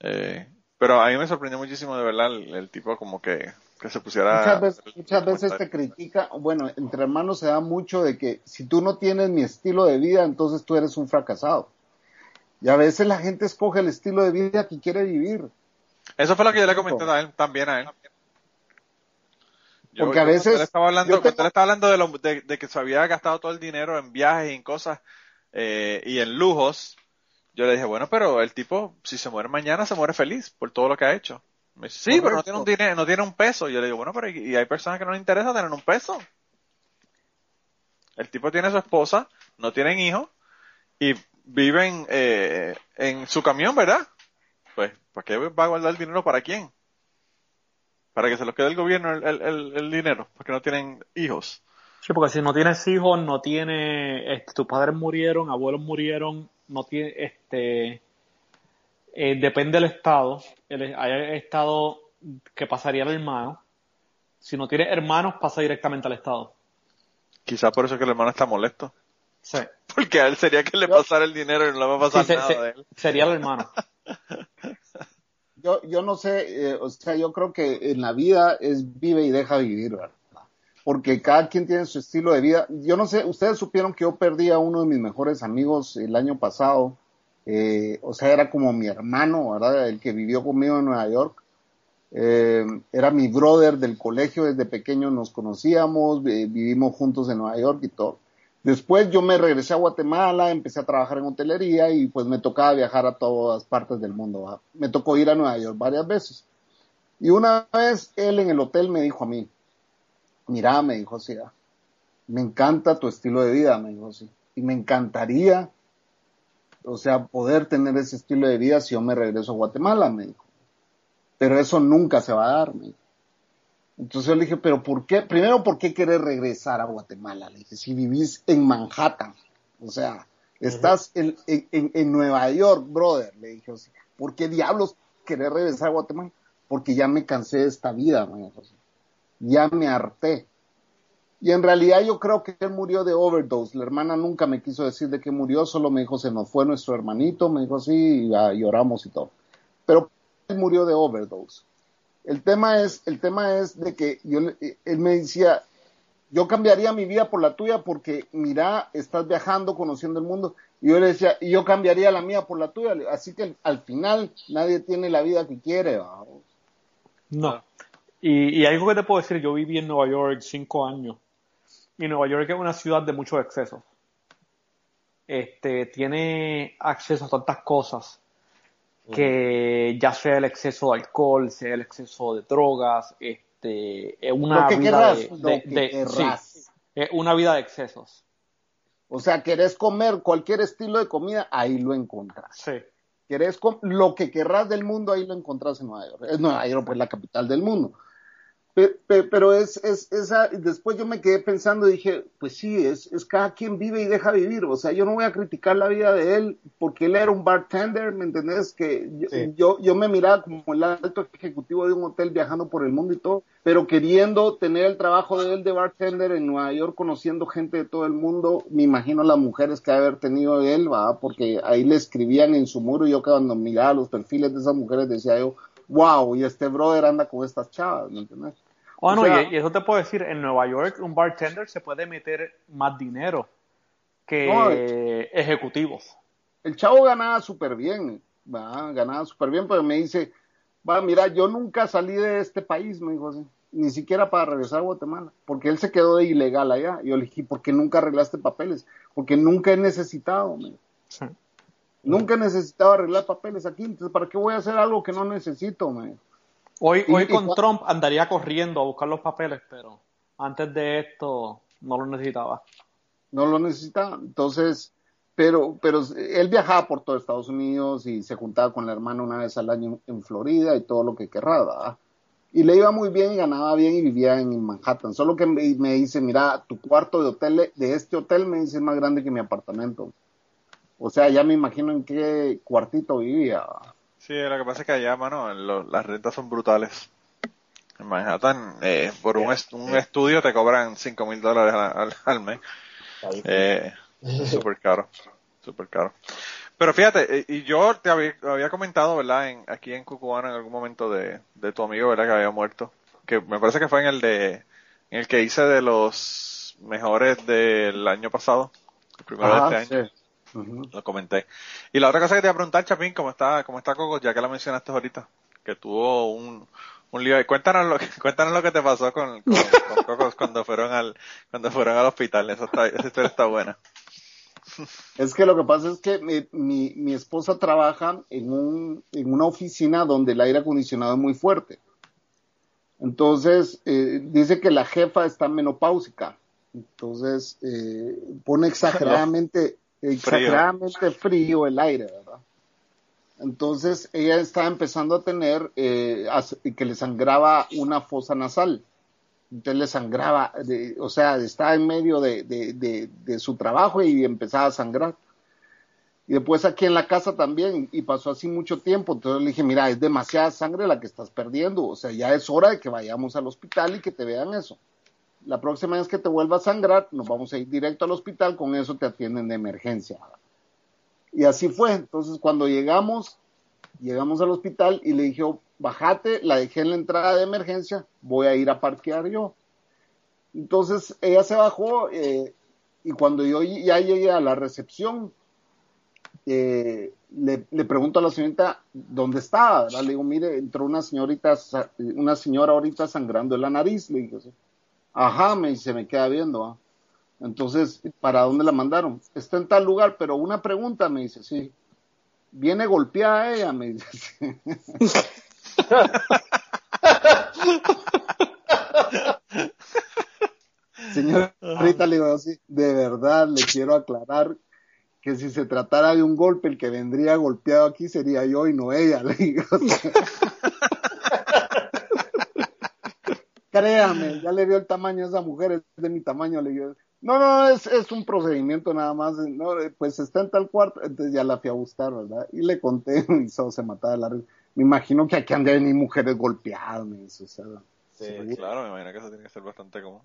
Eh, pero a mí me sorprendió muchísimo de verdad el tipo como que que se pusiera. Muchas veces, muchas veces te critica, bueno, entre hermanos se da mucho de que si tú no tienes mi estilo de vida, entonces tú eres un fracasado. Y a veces la gente escoge el estilo de vida que quiere vivir. Eso fue lo que yo le comenté a él, también a él. Porque a veces. Él estaba hablando, él estaba hablando de, lo, de, que se había gastado todo el dinero en viajes y en cosas eh, y en lujos. Yo le dije, bueno, pero el tipo, si se muere mañana, se muere feliz por todo lo que ha hecho. Sí, pero no tiene un dinero, no tiene un peso. Y yo le digo, bueno, pero y hay personas que no les interesa tener un peso. El tipo tiene su esposa, no tienen hijos y viven eh, en su camión, ¿verdad? Pues, ¿para qué va a guardar el dinero para quién? Para que se los quede el gobierno el, el, el dinero, porque no tienen hijos. Sí, porque si no tienes hijos, no tiene, este, tus padres murieron, abuelos murieron, no tiene, este, eh, depende del estado. El, hay estado que pasaría al hermano. Si no tiene hermanos, pasa directamente al estado. Quizás por eso que el hermano está molesto. Sí. Porque a él sería que le pasara el dinero y no le va a pasar nada de él. Sería el hermano. yo, yo no sé, eh, o sea, yo creo que en la vida es vive y deja vivir, ¿verdad? Porque cada quien tiene su estilo de vida. Yo no sé, ustedes supieron que yo perdí a uno de mis mejores amigos el año pasado. Eh, o sea, era como mi hermano, ¿verdad? El que vivió conmigo en Nueva York. Eh, era mi brother del colegio, desde pequeño nos conocíamos, vivimos juntos en Nueva York y todo. Después yo me regresé a Guatemala, empecé a trabajar en hotelería y pues me tocaba viajar a todas partes del mundo. Me tocó ir a Nueva York varias veces. Y una vez él en el hotel me dijo a mí, mira, me dijo ah, me encanta tu estilo de vida, me dijo así, y me encantaría, o sea, poder tener ese estilo de vida si yo me regreso a Guatemala, me dijo. Pero eso nunca se va a dar, me dijo. Entonces yo le dije, pero ¿por qué? Primero, ¿por qué querés regresar a Guatemala? Le dije, si vivís en Manhattan, o sea, estás en, en, Nueva York, brother, le dije, o sea, ¿por qué diablos querés regresar a Guatemala? Porque ya me cansé de esta vida, me dijo, ya me harté. Y en realidad yo creo que él murió de overdose. La hermana nunca me quiso decir de qué murió, solo me dijo se nos fue nuestro hermanito, me dijo así, y lloramos y todo. Pero él murió de overdose. El tema es, el tema es de que yo, él me decía, yo cambiaría mi vida por la tuya porque mira, estás viajando, conociendo el mundo. Y yo le decía, y yo cambiaría la mía por la tuya. Así que al final nadie tiene la vida que quiere. No. Y, y, algo que te puedo decir, yo viví en Nueva York cinco años. Y Nueva York es una ciudad de muchos excesos. Este, tiene acceso a tantas cosas que ya sea el exceso de alcohol, sea el exceso de drogas, este, es una vida de, una vida de excesos. O sea, querés comer cualquier estilo de comida, ahí lo encontrás. Sí. Querés lo que querrás del mundo, ahí lo encontrás en Nueva York. Es Nueva York, pues la capital del mundo. Pero es, es, esa, después yo me quedé pensando y dije, pues sí, es, es cada quien vive y deja vivir. O sea, yo no voy a criticar la vida de él porque él era un bartender, ¿me entendés? Que yo, yo, me miraba como el alto ejecutivo de un hotel viajando por el mundo y todo, pero queriendo tener el trabajo de él de bartender en Nueva York, conociendo gente de todo el mundo. Me imagino las mujeres que haber tenido él, va, porque ahí le escribían en su muro y yo cuando miraba los perfiles de esas mujeres decía yo, wow, y este brother anda con estas chavas, ¿me entiendes? Oh, no, y, eso te puedo decir, en Nueva York un bartender se puede meter más dinero que ejecutivos. El chavo ganaba súper bien, ganaba súper bien, pero me dice, va, mira, yo nunca salí de este país, me dijo así, ni siquiera para regresar a Guatemala, porque él se quedó de ilegal allá. Y yo le dije, ¿por qué nunca arreglaste papeles? Porque nunca he necesitado, me sí. Nunca he necesitado arreglar papeles aquí, entonces ¿para qué voy a hacer algo que no necesito? Me? Hoy, hoy con Trump andaría corriendo a buscar los papeles, pero antes de esto no lo necesitaba. No lo necesitaba, entonces, pero, pero él viajaba por todo Estados Unidos y se juntaba con la hermana una vez al año en Florida y todo lo que querrá, Y le iba muy bien y ganaba bien y vivía en Manhattan. Solo que me, dice, mira, tu cuarto de hotel, de este hotel, me dice, es más grande que mi apartamento. O sea, ya me imagino en qué cuartito vivía. Sí, lo que pasa es que allá, mano, las rentas son brutales. En Manhattan, eh, por un, un estudio te cobran 5 mil dólares al, mes. Eh, súper caro, súper caro. Pero fíjate, eh, y yo te había, comentado, ¿verdad? En, aquí en Cucubano en algún momento de, de tu amigo, ¿verdad? Que había muerto. Que me parece que fue en el de, en el que hice de los mejores del año pasado. El primero de este año. Lo comenté. Y la otra cosa que te iba a preguntar, Chapín, ¿cómo está, cómo está Coco? Ya que la mencionaste ahorita, que tuvo un, un lío. Cuéntanos lo que, cuéntanos lo que te pasó con, con, Coco cuando fueron al, cuando fueron al hospital. Eso está, esa historia está buena. Es que lo que pasa es que mi, mi, esposa trabaja en, un, en una oficina donde el aire acondicionado es muy fuerte. Entonces, eh, dice que la jefa está menopáusica. Entonces, eh, pone exageradamente, exageradamente frío el aire, ¿verdad? Entonces, ella estaba empezando a tener, eh, que le sangraba una fosa nasal entonces le sangraba, o sea, estaba en medio de, su trabajo y empezaba a sangrar. Y después aquí en la casa también, y pasó así mucho tiempo, entonces le dije, mira, es demasiada sangre la que estás perdiendo, o sea, ya es hora de que vayamos al hospital y que te vean eso. La próxima vez que te vuelva a sangrar, nos vamos a ir directo al hospital, con eso te atienden de emergencia. Y así fue, entonces cuando llegamos, llegamos al hospital y le dije, bajate, la dejé en la entrada de emergencia, voy a ir a parquear yo. Entonces ella se bajó eh, y cuando yo ya llegué a la recepción, eh, le, pregunto a la señorita dónde estaba, le digo, mire, entró una señorita, una señora ahorita sangrando en la nariz, le digo, ajá, me dice, me queda viendo, entonces, ¿para dónde la mandaron? Está en tal lugar, pero una pregunta, me dice, sí, viene golpeada ella, me dice. Señorita, le digo así, de verdad le quiero aclarar que si se tratara de un golpe, el que vendría golpeado aquí sería yo y no ella, le digo. Créame, ya le vio el tamaño a esa mujer, es de mi tamaño, le digo. No, no, es, es un procedimiento nada más, no, pues está en tal cuarto, entonces ya la fui a buscar, ¿verdad? Y le conté y se mataba la risa me imagino que aquí han de venir mujeres golpeadas, o sea, sí, claro, me imagino que eso tiene que ser bastante común.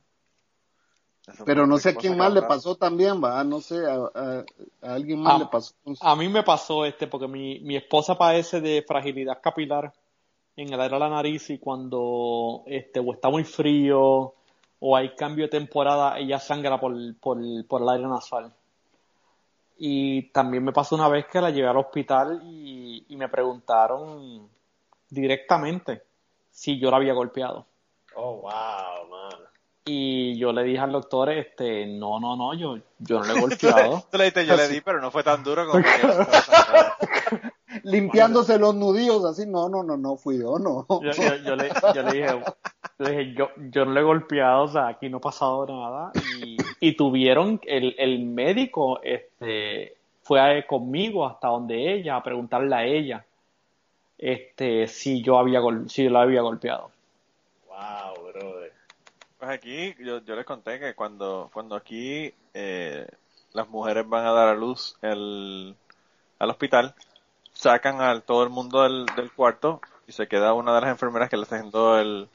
Pero no sé a quién más le pasó también, va, no sé, a, alguien más le pasó. A mí me pasó este, porque mi, mi esposa padece de fragilidad capilar en el aire de la nariz y cuando este, o está muy frío o hay cambio de temporada, ella sangra por, por, por el aire nasal. Y también me pasó una vez que la llevé al hospital y, me preguntaron directamente si yo la había golpeado. Oh, wow, man. Y yo le dije al doctor, este, no, no, no, yo, yo no le he golpeado. Tú le dijiste, yo le di, pero no fue tan duro como Limpiándose los nudillos, así, no, no, no, no, fui yo, no. Yo, yo, le, yo le dije, le dije yo, yo no le he golpeado, o sea, aquí no ha pasado nada. Y, y tuvieron, el, el médico este, fue conmigo hasta donde ella, a preguntarle a ella este, si yo había si yo la había golpeado. Wow, brother. Pues aquí yo, yo les conté que cuando, cuando aquí eh, las mujeres van a dar a luz el, al hospital, sacan a todo el mundo del, del cuarto y se queda una de las enfermeras que le está haciendo el,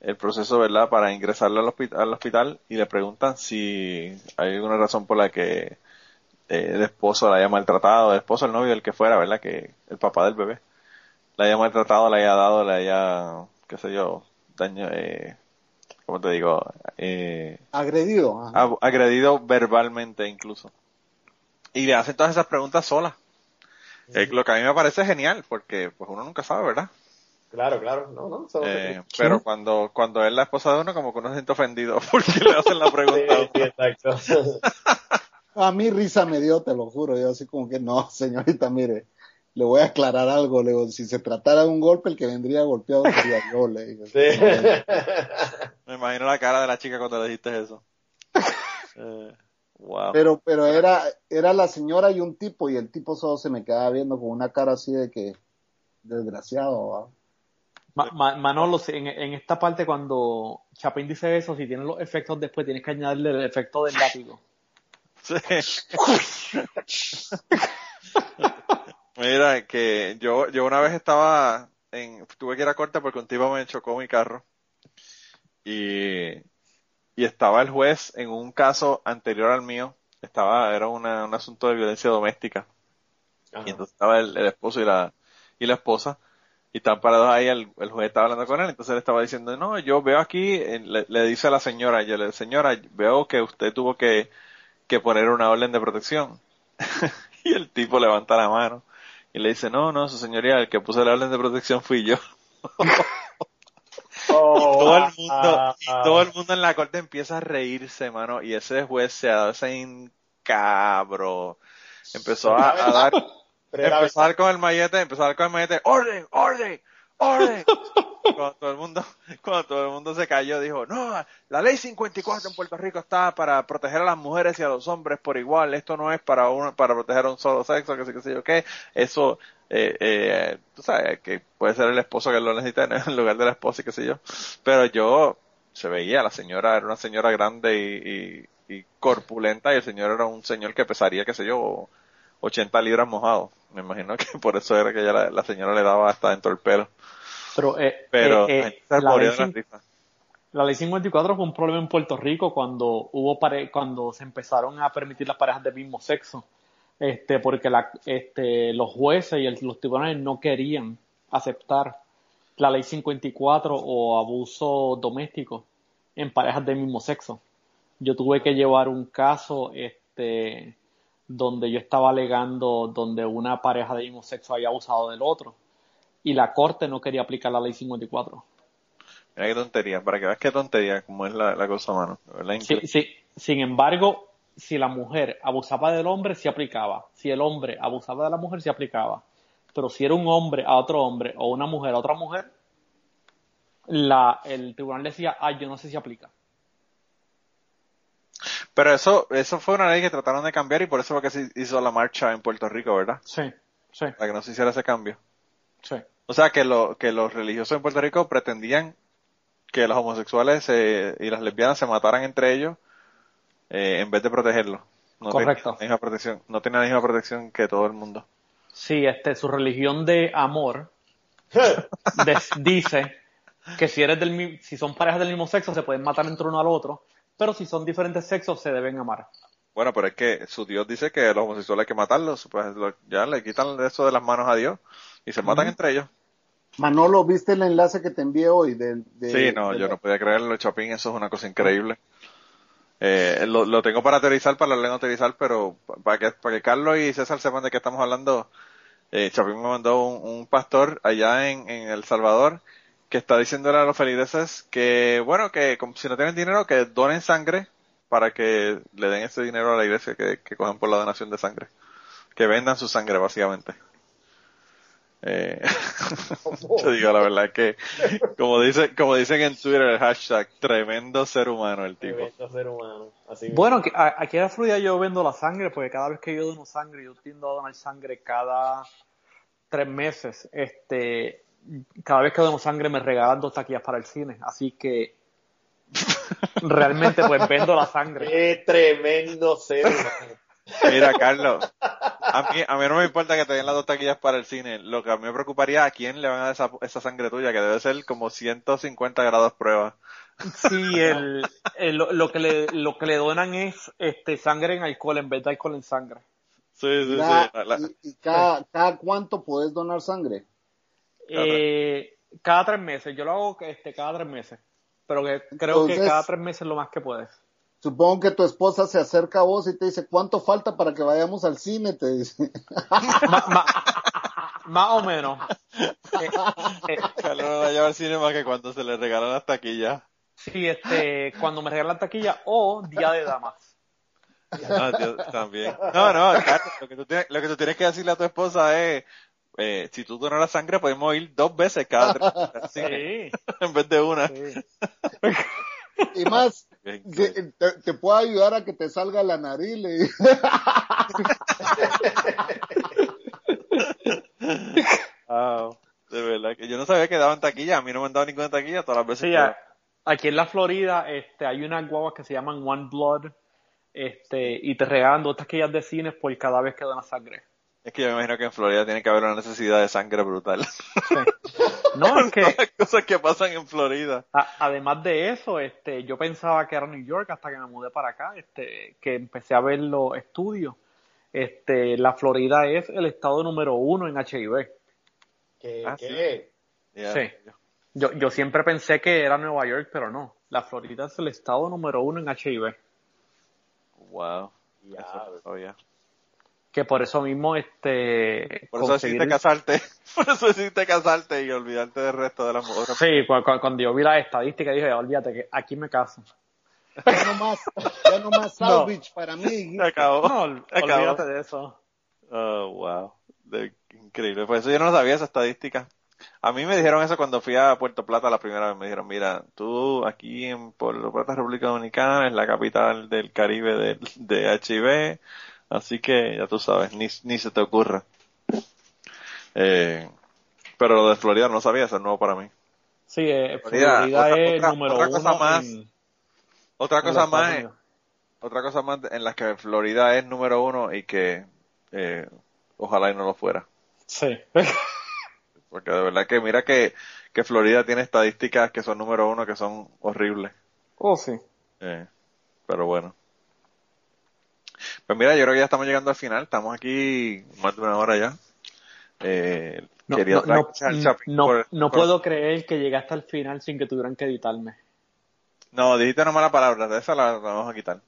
el proceso, ¿verdad?, para ingresarlo al hospital, al hospital y le preguntan si hay alguna razón por la que eh, el esposo la haya maltratado, el esposo, el novio, el que fuera, ¿verdad?, que el papá del bebé la haya maltratado, le haya dado, le haya, qué sé yo, daño, eh, ¿cómo te digo? Eh, agredido. agredido verbalmente incluso. Y le hacen todas esas preguntas solas. Eh, lo que a mí me parece genial, porque pues uno nunca sabe, ¿verdad? Claro, claro, no, no. Eh, pero cuando, cuando es la esposa de uno, como que uno se siente ofendido porque le hacen la pregunta. sí, exacto. a mí risa me dio, te lo juro. Yo así como que, no, señorita, mire, le voy a aclarar algo. Le digo, si se tratara de un golpe, el que vendría golpeado sería yo, le digo. Me imagino la cara de la chica cuando le dijiste eso. Eh, wow. Pero, pero era, era la señora y un tipo, y el tipo solo se me quedaba viendo con una cara así de que, desgraciado, Manolo, en, en, esta parte cuando Chapin dice eso, si tienes los efectos después, tienes que añadirle el efecto del látigo. Mira, que yo, yo una vez estaba en, tuve que ir a corte porque un tipo me chocó mi carro y, y estaba el juez en un caso anterior al mío, estaba, era un asunto de violencia doméstica. Y entonces estaba el, el esposo y la, y la esposa y están parados ahí, el, juez estaba hablando con él, entonces él estaba diciendo, no, yo veo aquí, le, dice a la señora, yo le señora, veo que usted tuvo que, que poner una orden de protección. y el tipo levanta la mano y le dice, no, no, su señoría, el que puso la orden de protección fui yo. Oh, todo el mundo, todo el mundo en la corte empieza a reírse, mano, y ese juez se ha dado esa cabro. Empezó a, dar, empezó a dar con el mallete, empezó a dar con el mallete, orden, orden, cuando todo el mundo, cuando todo el mundo se cayó, dijo, no, la ley 54 en Puerto Rico está para proteger a las mujeres y a los hombres por igual, esto no es para uno, para proteger a un solo sexo, que sé, que sé yo qué, eso, eh, eh, tú sabes, que puede ser el esposo que lo necesita en lugar de la esposa y qué sé yo, pero yo, se veía, la señora era una señora grande y, y, corpulenta y el señor era un señor que pesaría, qué sé yo, 80 libras mojado. Me imagino que por eso era que la, la señora le daba hasta dentro del pelo. Pero, eh, Pero eh, eh, la, ley, la, ley, 54 fue un problema en Puerto Rico cuando hubo pare, cuando se empezaron a permitir las parejas del mismo sexo. Este, porque la, este, los jueces y los tribunales no querían aceptar la ley 54 o abuso doméstico en parejas del mismo sexo. Yo tuve que llevar un caso este, donde yo estaba alegando donde una pareja del mismo sexo había abusado del otro y la corte no quería aplicar la ley 54. Mira qué tontería, para que veas qué tontería, como es la, cosa, mano. Sí, sí. Sin embargo, si la mujer abusaba del hombre, se aplicaba. Si el hombre abusaba de la mujer, se aplicaba. Pero si era un hombre a otro hombre o una mujer a otra mujer, la, el tribunal decía, ah, yo no sé si aplica. Pero eso, eso fue una ley que trataron de cambiar y por eso fue que se hizo la marcha en Puerto Rico, ¿verdad? Sí, sí. Para que no se hiciera ese cambio. Sí. O sea, que, lo, que los religiosos en Puerto Rico pretendían que los homosexuales y las lesbianas se mataran entre ellos eh, en vez de protegerlos. No Correcto. la misma protección, no tienen la misma protección que todo el mundo. Sí, este, su religión de amor dice que si eres del si son parejas del mismo sexo se pueden matar entre uno al otro, pero si son diferentes sexos se deben amar. Bueno, pero es que su Dios dice que los homosexuales hay que matarlos, pues ya le quitan eso de las manos a Dios y se matan entre ellos. Manolo, ¿viste el enlace que te envié hoy? De, sí, no, yo no podía creerlo, Chopin, eso es una cosa increíble. Eh, lo, tengo para aterrizar, para leer aterrizar, pero para que, para que Carlos y César sepan de qué estamos hablando, eh, Chopin me mandó un, pastor allá en, El Salvador que está diciéndole a los feligreses que, bueno, que si no tienen dinero, que donen sangre para que le den ese dinero a la iglesia que, que cojan por la donación de sangre. Que vendan su sangre, básicamente. Eh, yo digo la verdad que, como dice, como dicen en Twitter el hashtag, tremendo ser humano el tipo. Tremendo ser humano. bueno, aquí en la Florida yo vendo la sangre, porque cada vez que yo dono sangre, yo tiendo a donar sangre cada tres meses. Este, cada vez que dono sangre me regalan dos taquillas para el cine, así que realmente pues vendo la sangre. Qué tremendo ser. Mira, Carlos, a mí, a mí no me importa que te den las dos taquillas para el cine. Lo que a mí me preocuparía a quién le van a dar esa, esa sangre tuya, que debe ser como 150 grados prueba. Sí, el, lo, que le, lo que le donan es este sangre en alcohol en vez de alcohol en sangre. Sí, sí, sí. ¿Y, cada, cada, cuánto puedes donar sangre? Eh, cada tres meses. Yo lo hago este, cada tres meses. Pero que creo que cada tres meses es lo más que puedes. Supongo que tu esposa se acerca a vos y te dice, ¿cuánto falta para que vayamos al cine? Te dice. Más o menos. Eh, va a llevar al cine más que cuando se le regalan las taquillas. Sí, este, cuando me regalan taquillas o Día de Damas. No, también. No, no, lo que, tú tienes, lo que tú tienes que decirle a tu esposa es, eh, si tú donas la sangre podemos ir dos veces cada tres sí. en vez de una. Sí. Y más, te, puedo ayudar a que te salga la nariz. de verdad que yo no sabía que daban taquilla, a mí no me han dado ninguna taquilla todas las veces. Sí, aquí en la Florida este, hay unas guaguas que se llaman One Blood este, y te regalan dos taquillas de cines por cada vez que donas sangre. Es que yo me imagino que en Florida tiene que haber una necesidad de sangre brutal. No, es que... Las cosas que pasan en Florida. además de eso, este, yo pensaba que era New York hasta que me mudé para acá, este, que empecé a ver los estudios. Este, la Florida es el estado número uno en HIV. ¿Qué? Ah, ¿qué? Sí. Yo, yo siempre pensé que era Nueva York, pero no. La Florida es el estado número uno en HIV. Wow. Ya que por eso mismo este por eso decidiste casarte por eso decidiste casarte y olvidarte del resto de las mujeres sí cuando, yo vi las estadísticas dije olvídate que aquí me caso Ya no más, ya no más Beach para mí. Se acabó. No, olvídate de eso. Oh, wow. increíble. Pues eso yo no sabía esa estadística. A mí me dijeron eso cuando fui a Puerto Plata la primera vez. Me dijeron, mira, tú aquí en Puerto Plata, República Dominicana, es la capital del Caribe de, de HIV. Así que ya tú sabes, ni, ni se te ocurra. Eh, pero lo de Florida no sabía, eso es nuevo para mí. Sí, eh, Florida, es número otra uno. Cosa más, otra cosa más, otra cosa más en la que Florida es número uno y que eh, ojalá y no lo fuera. Sí. Porque de verdad que mira que, que Florida tiene estadísticas que son número uno que son horribles. Oh, sí. Eh, pero bueno. Pues mira, yo creo que ya estamos llegando al final. Estamos aquí más de una hora ya. Eh, no, quería no, no, puedo creer que llegaste al final sin que tuvieran que editarme. No, dijiste una mala palabra, de esa la, vamos a quitar.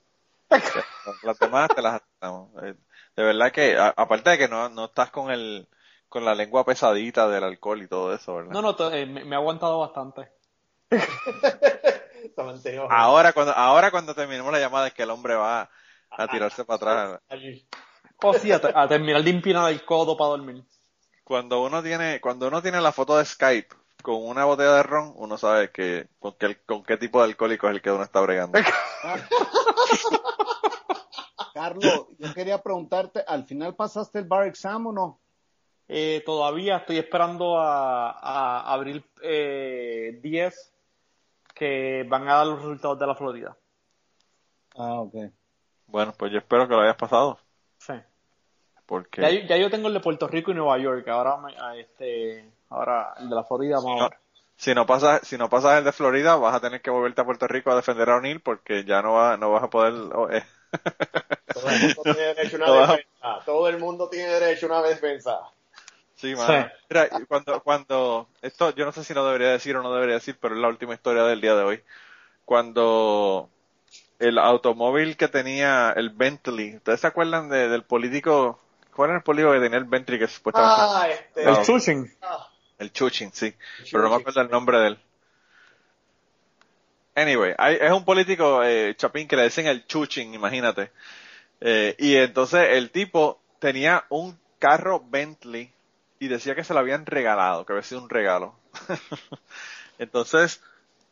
las demás te las aceptamos. Eh, de verdad que, aparte de que no, no estás con el, con la lengua pesadita del alcohol y todo eso, ¿verdad? No, no, eh, me, me, ha aguantado bastante. ahora cuando, ahora cuando terminemos la llamada es que el hombre va a tirarse para atrás. O sí, a, terminar de empinar el codo para dormir cuando uno tiene, cuando uno tiene la foto de Skype con una botella de ron, uno sabe que con qué, con qué tipo de alcohólico es el que uno está bregando. Carlos, yo quería preguntarte, ¿al final pasaste el bar exam o no? Eh, todavía estoy esperando a, a abril eh, 10 que van a dar los resultados de la Florida. Ah, ok. Bueno, pues yo espero que lo hayas pasado. Sí. Ya, yo tengo el de Puerto Rico y Nueva York, ahora, este, ahora el de la Florida vamos si no pasas si no pasas el de Florida vas a tener que volverte a Puerto Rico a defender a O'Neill porque ya no va, no vas a poder oh, eh. todo el mundo tiene derecho a una defensa todo el mundo tiene derecho a una defensa sí, man. Mira, cuando cuando esto yo no sé si lo debería decir o no debería decir pero es la última historia del día de hoy cuando el automóvil que tenía el Bentley ustedes se acuerdan del político ¿Cuál era el polígono que tenía el Bentley que supuestamente... Ah, este... El Chuching. El Chuching, sí. Pero no me acuerdo el nombre de él. Anyway, es un político, eh, Chapín, que le dicen el Chuching, imagínate. Eh, y entonces el tipo tenía un carro Bentley y decía que se lo habían regalado, que había sido un regalo. entonces,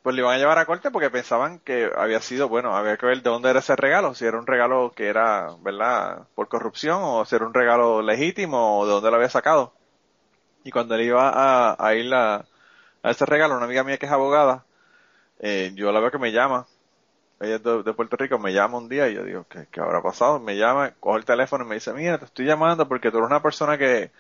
pues le iban a llevar a corte porque pensaban que había sido, bueno, había que ver de dónde era ese regalo, si era un regalo que era, ¿verdad?, por corrupción o si era un regalo legítimo o de dónde lo había sacado. Y cuando él iba a, ir a, a, ese regalo, una amiga mía que es abogada, eh, yo la veo que me llama, ella es de, Puerto Rico, me llama un día y yo digo, ¿qué, ¿qué habrá pasado? Me llama, coge el teléfono y me dice, mira, te estoy llamando porque tú eres una persona que,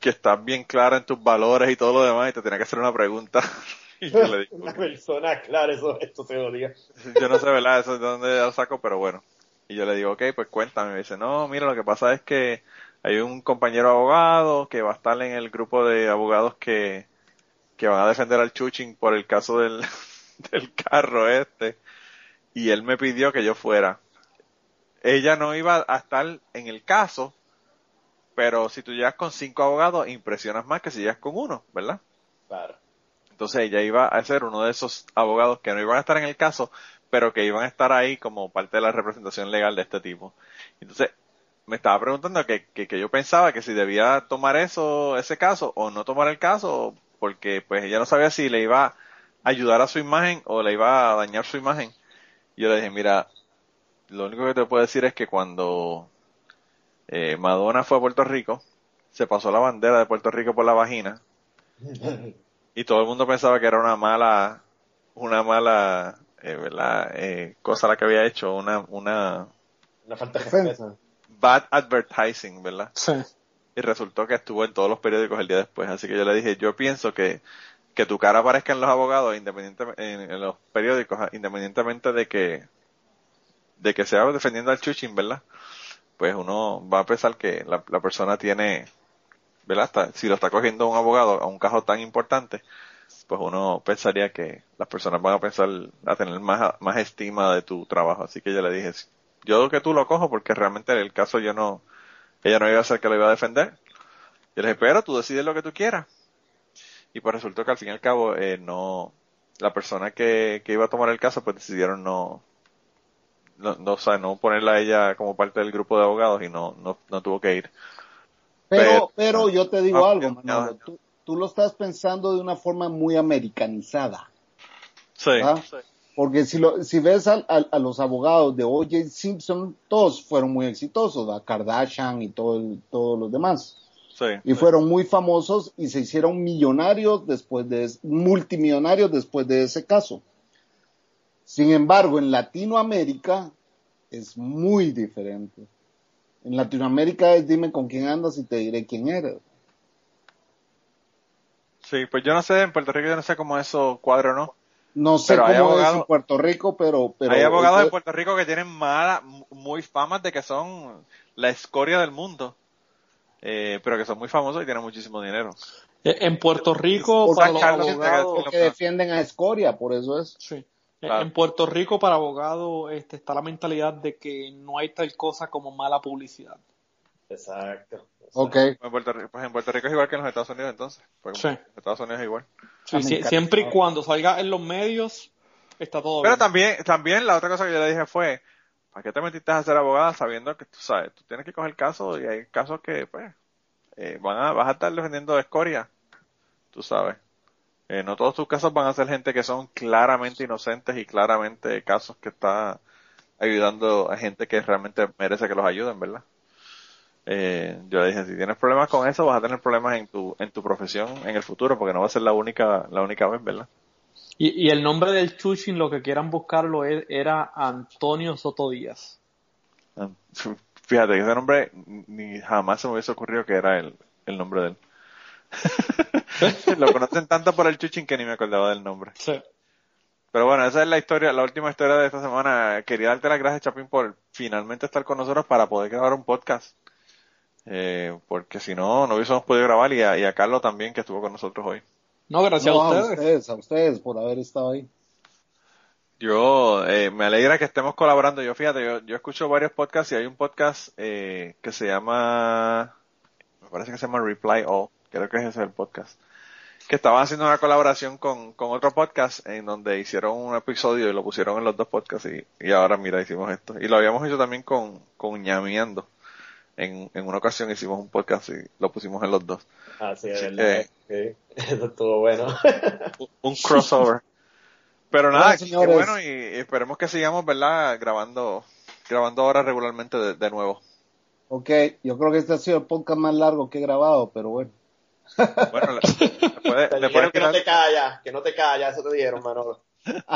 que estás bien clara en tus valores y todo lo demás y te tenía que hacer una pregunta. Una persona, claro, eso, esto se odia. Yo no sé, ¿verdad? Eso es de dónde lo saco, pero bueno. Y yo le digo, ok, pues cuéntame. Me dice, no, mira, lo que pasa es que hay un compañero abogado que va a estar en el grupo de abogados que, que van a defender al Chuching por el caso del, del carro este. Y él me pidió que yo fuera. Ella no iba a estar en el caso, pero si tú llegas con cinco abogados, impresionas más que si llegas con uno, ¿verdad? Claro. Entonces ella iba a ser uno de esos abogados que no iban a estar en el caso, pero que iban a estar ahí como parte de la representación legal de este tipo. Entonces me estaba preguntando que, que, yo pensaba que si debía tomar eso, ese caso, o no tomar el caso, porque pues ella no sabía si le iba a ayudar a su imagen o le iba a dañar su imagen. Yo le dije, mira, lo único que te puedo decir es que cuando eh, Madonna fue a Puerto Rico, se pasó la bandera de Puerto Rico por la vagina. y todo el mundo pensaba que era una mala, una mala, eh, ¿verdad? Eh, cosa la que había hecho, una, una, una falta de defensa. Bad advertising, ¿verdad? Sí. Y resultó que estuvo en todos los periódicos el día después, así que yo le dije, yo pienso que, que tu cara aparezca en los abogados, independientemente, en, los periódicos, independientemente de que, de que sea defendiendo al chuchín, ¿verdad? Pues uno va a pensar que la, la persona tiene, ¿verdad? si lo está cogiendo un abogado a un caso tan importante, pues uno pensaría que las personas van a pensar a tener más, más estima de tu trabajo. Así que yo le dije, yo que tú lo cojo porque realmente el caso yo no, ella no iba a ser que lo iba a defender. Yo le dije, pero tú decides lo que tú quieras. Y pues resultó que al fin y al cabo, eh, no, la persona que, que iba a tomar el caso, pues decidieron no, no, no, o sea, no ponerla a ella como parte del grupo de abogados y no, no, no tuvo que ir. Pero, pero, yo te digo algo, Manolo, tú, tú, lo estás pensando de una forma muy americanizada. Sí. Porque si, lo, si ves a, a, los abogados de O.J. Simpson, todos fueron muy exitosos, a Kardashian y todo todos los demás. Sí, y fueron muy famosos y se hicieron millonarios después de, multimillonarios después de ese caso. Sin embargo, en Latinoamérica es muy diferente. En Latinoamérica es dime con quién andas y te diré quién eres. Sí, pues yo no sé, en Puerto Rico yo no sé cómo eso cuadra no. No sé cómo es en Puerto Rico, pero... pero hay abogados en Puerto Rico que tienen mala, muy famas de que son la escoria del mundo, eh, pero que son muy famosos y tienen muchísimo dinero. Eh, en Puerto Rico, para los abogados... Que defienden a escoria, por eso es. Sí. En Puerto Rico, para abogados, este, está la mentalidad de que no hay tal cosa como mala publicidad. Exacto. Ok. En Puerto, Rico, pues en Puerto Rico es igual que en los Estados Unidos, entonces. Pues sí. En Estados Unidos es igual. Sí, siempre y cuando salga en los medios, está todo Pero bien. también, también la otra cosa que yo le dije fue, ¿para qué te metiste a ser abogada sabiendo que tú sabes, tú tienes que coger casos y hay casos que, pues, eh, van a, vas a estar defendiendo de escoria, tú sabes. Eh, no todos tus casos van a ser gente que son claramente inocentes y claramente casos que está ayudando a gente que realmente merece que los ayuden, ¿verdad? Eh, yo le dije, si tienes problemas con eso, vas a tener problemas en tu, en tu profesión en el futuro, porque no va a ser la única, la única vez, ¿verdad? Y, y el nombre del Chuchin, lo que quieran buscarlo, era Antonio Soto Díaz. Fíjate que ese nombre ni jamás se me hubiese ocurrido que era el, el nombre de él. lo conocen tanto por el chuchín que ni me acordaba del nombre. Sí. Pero bueno, esa es la historia, la última historia de esta semana. Quería darte las gracias, Chapín, por finalmente estar con nosotros para poder grabar un podcast. Eh, porque si no, no hubiésemos podido grabar y a, Carlos también, que estuvo con nosotros hoy. No, gracias a, ustedes. a ustedes. A ustedes por haber estado ahí. Yo eh, me alegra que estemos colaborando. Yo fíjate, yo, yo escucho varios podcasts y hay un podcast eh, que se llama, me parece que se llama Reply All creo que ese es el podcast, que estaban haciendo una colaboración con, con otro podcast en donde hicieron un episodio y lo pusieron en los dos podcasts y, y ahora mira, hicimos esto. Y lo habíamos hecho también con, con ñameando. En, en una ocasión hicimos un podcast y lo pusimos en los dos. Ah, sí, es verdad. Eso estuvo bueno. un crossover. Pero nada, qué bueno y, esperemos que sigamos, ¿verdad? Grabando, grabando ahora regularmente de, de, nuevo. Ok, yo creo que este ha sido el podcast más largo que he grabado, pero bueno. Bueno, le, te que no te callas, que no te callas, eso te dijeron, Manolo.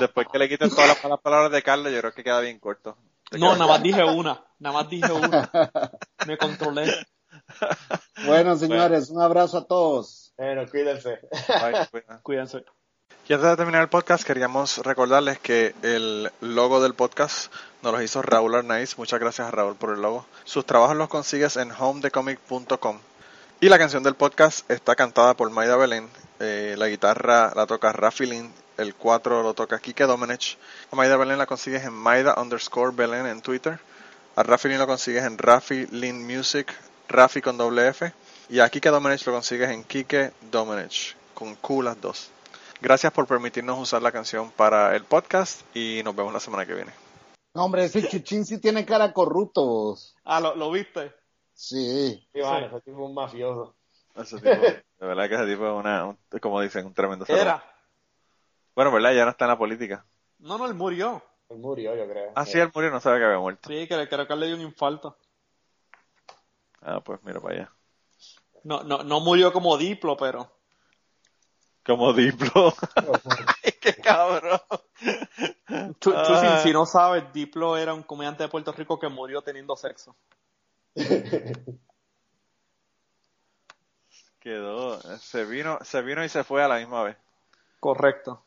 Después que le quiten todas las malas palabras de Carlos, yo creo que queda bien corto. no, nada más dije una, nada más dije una. Me controlé. Bueno, señores, un abrazo a todos. Bueno, cuídense. cuídense. Y antes de terminar el podcast, queríamos recordarles que el logo del podcast nos lo hizo Raúl Arnaiz. Muchas gracias a Raúl por el logo. Sus trabajos los consigues en homedecomic.com. Y la canción del podcast está cantada por Maida Belén. Eh, la guitarra la toca Rafi Lin. El 4 lo toca Kike Domenech. A Maida Belén la consigues en Maida underscore Belén en Twitter. A Rafi Lin lo consigues en Rafi Lin Music, Rafi con doble F. Y a Kike Domenech lo consigues en Kike Domenech, con Q las dos. Gracias por permitirnos usar la canción para el podcast y nos vemos la semana que viene. No, hombre, ese chuchín sí tiene cara corrupto. Ah, ¿lo, lo viste? Sí. Sí, vale, ese tipo es un mafioso. Ese tipo, de verdad que ese tipo es una, un, como dicen, un tremendo Era. Bueno, ¿verdad? Ya no está en la política. No, no, él murió. Él murió, yo creo. Ah, sí, él murió, no sabe que había muerto. Sí, creo, creo que le dio un infarto. Ah, pues mira para allá. No, no, no murió como Diplo, pero. Como Diplo. ¡Qué cabrón! Tú, tú si, si, no sabes, Diplo era un comediante de Puerto Rico que murió teniendo sexo. Quedó, se vino, se vino y se fue a la misma vez. Correcto.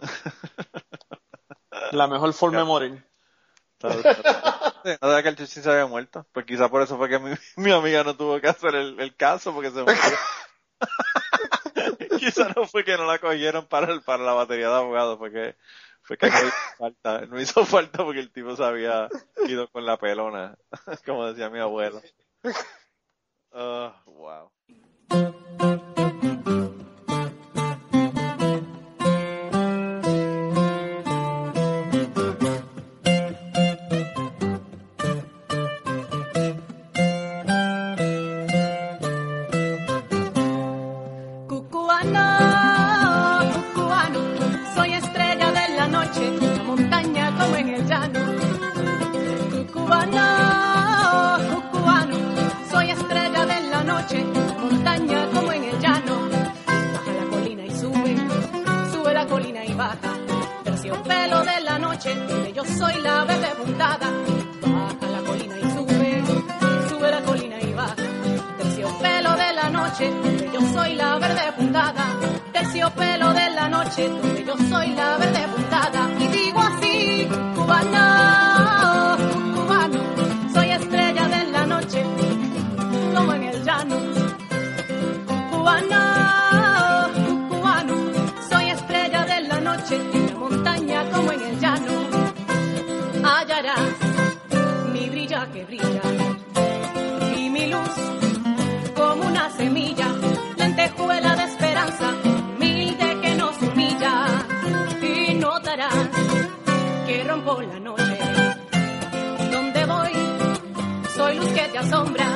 la mejor forma de morir. No sabía que el Chuchín se había muerto. Pues quizá por eso fue que mi, mi amiga no tuvo que hacer el, el caso porque se murió. quizá no fue que no la cogieron para el, para la batería de abogados, porque fue que no hizo falta, no hizo falta porque el tipo se había ido con la pelona, como decía mi abuelo. Uh, wow. Baja la colina y sube, sube la colina y baja. Terciopelo de la noche, yo soy la verde puntada. Terciopelo de la noche, sombra.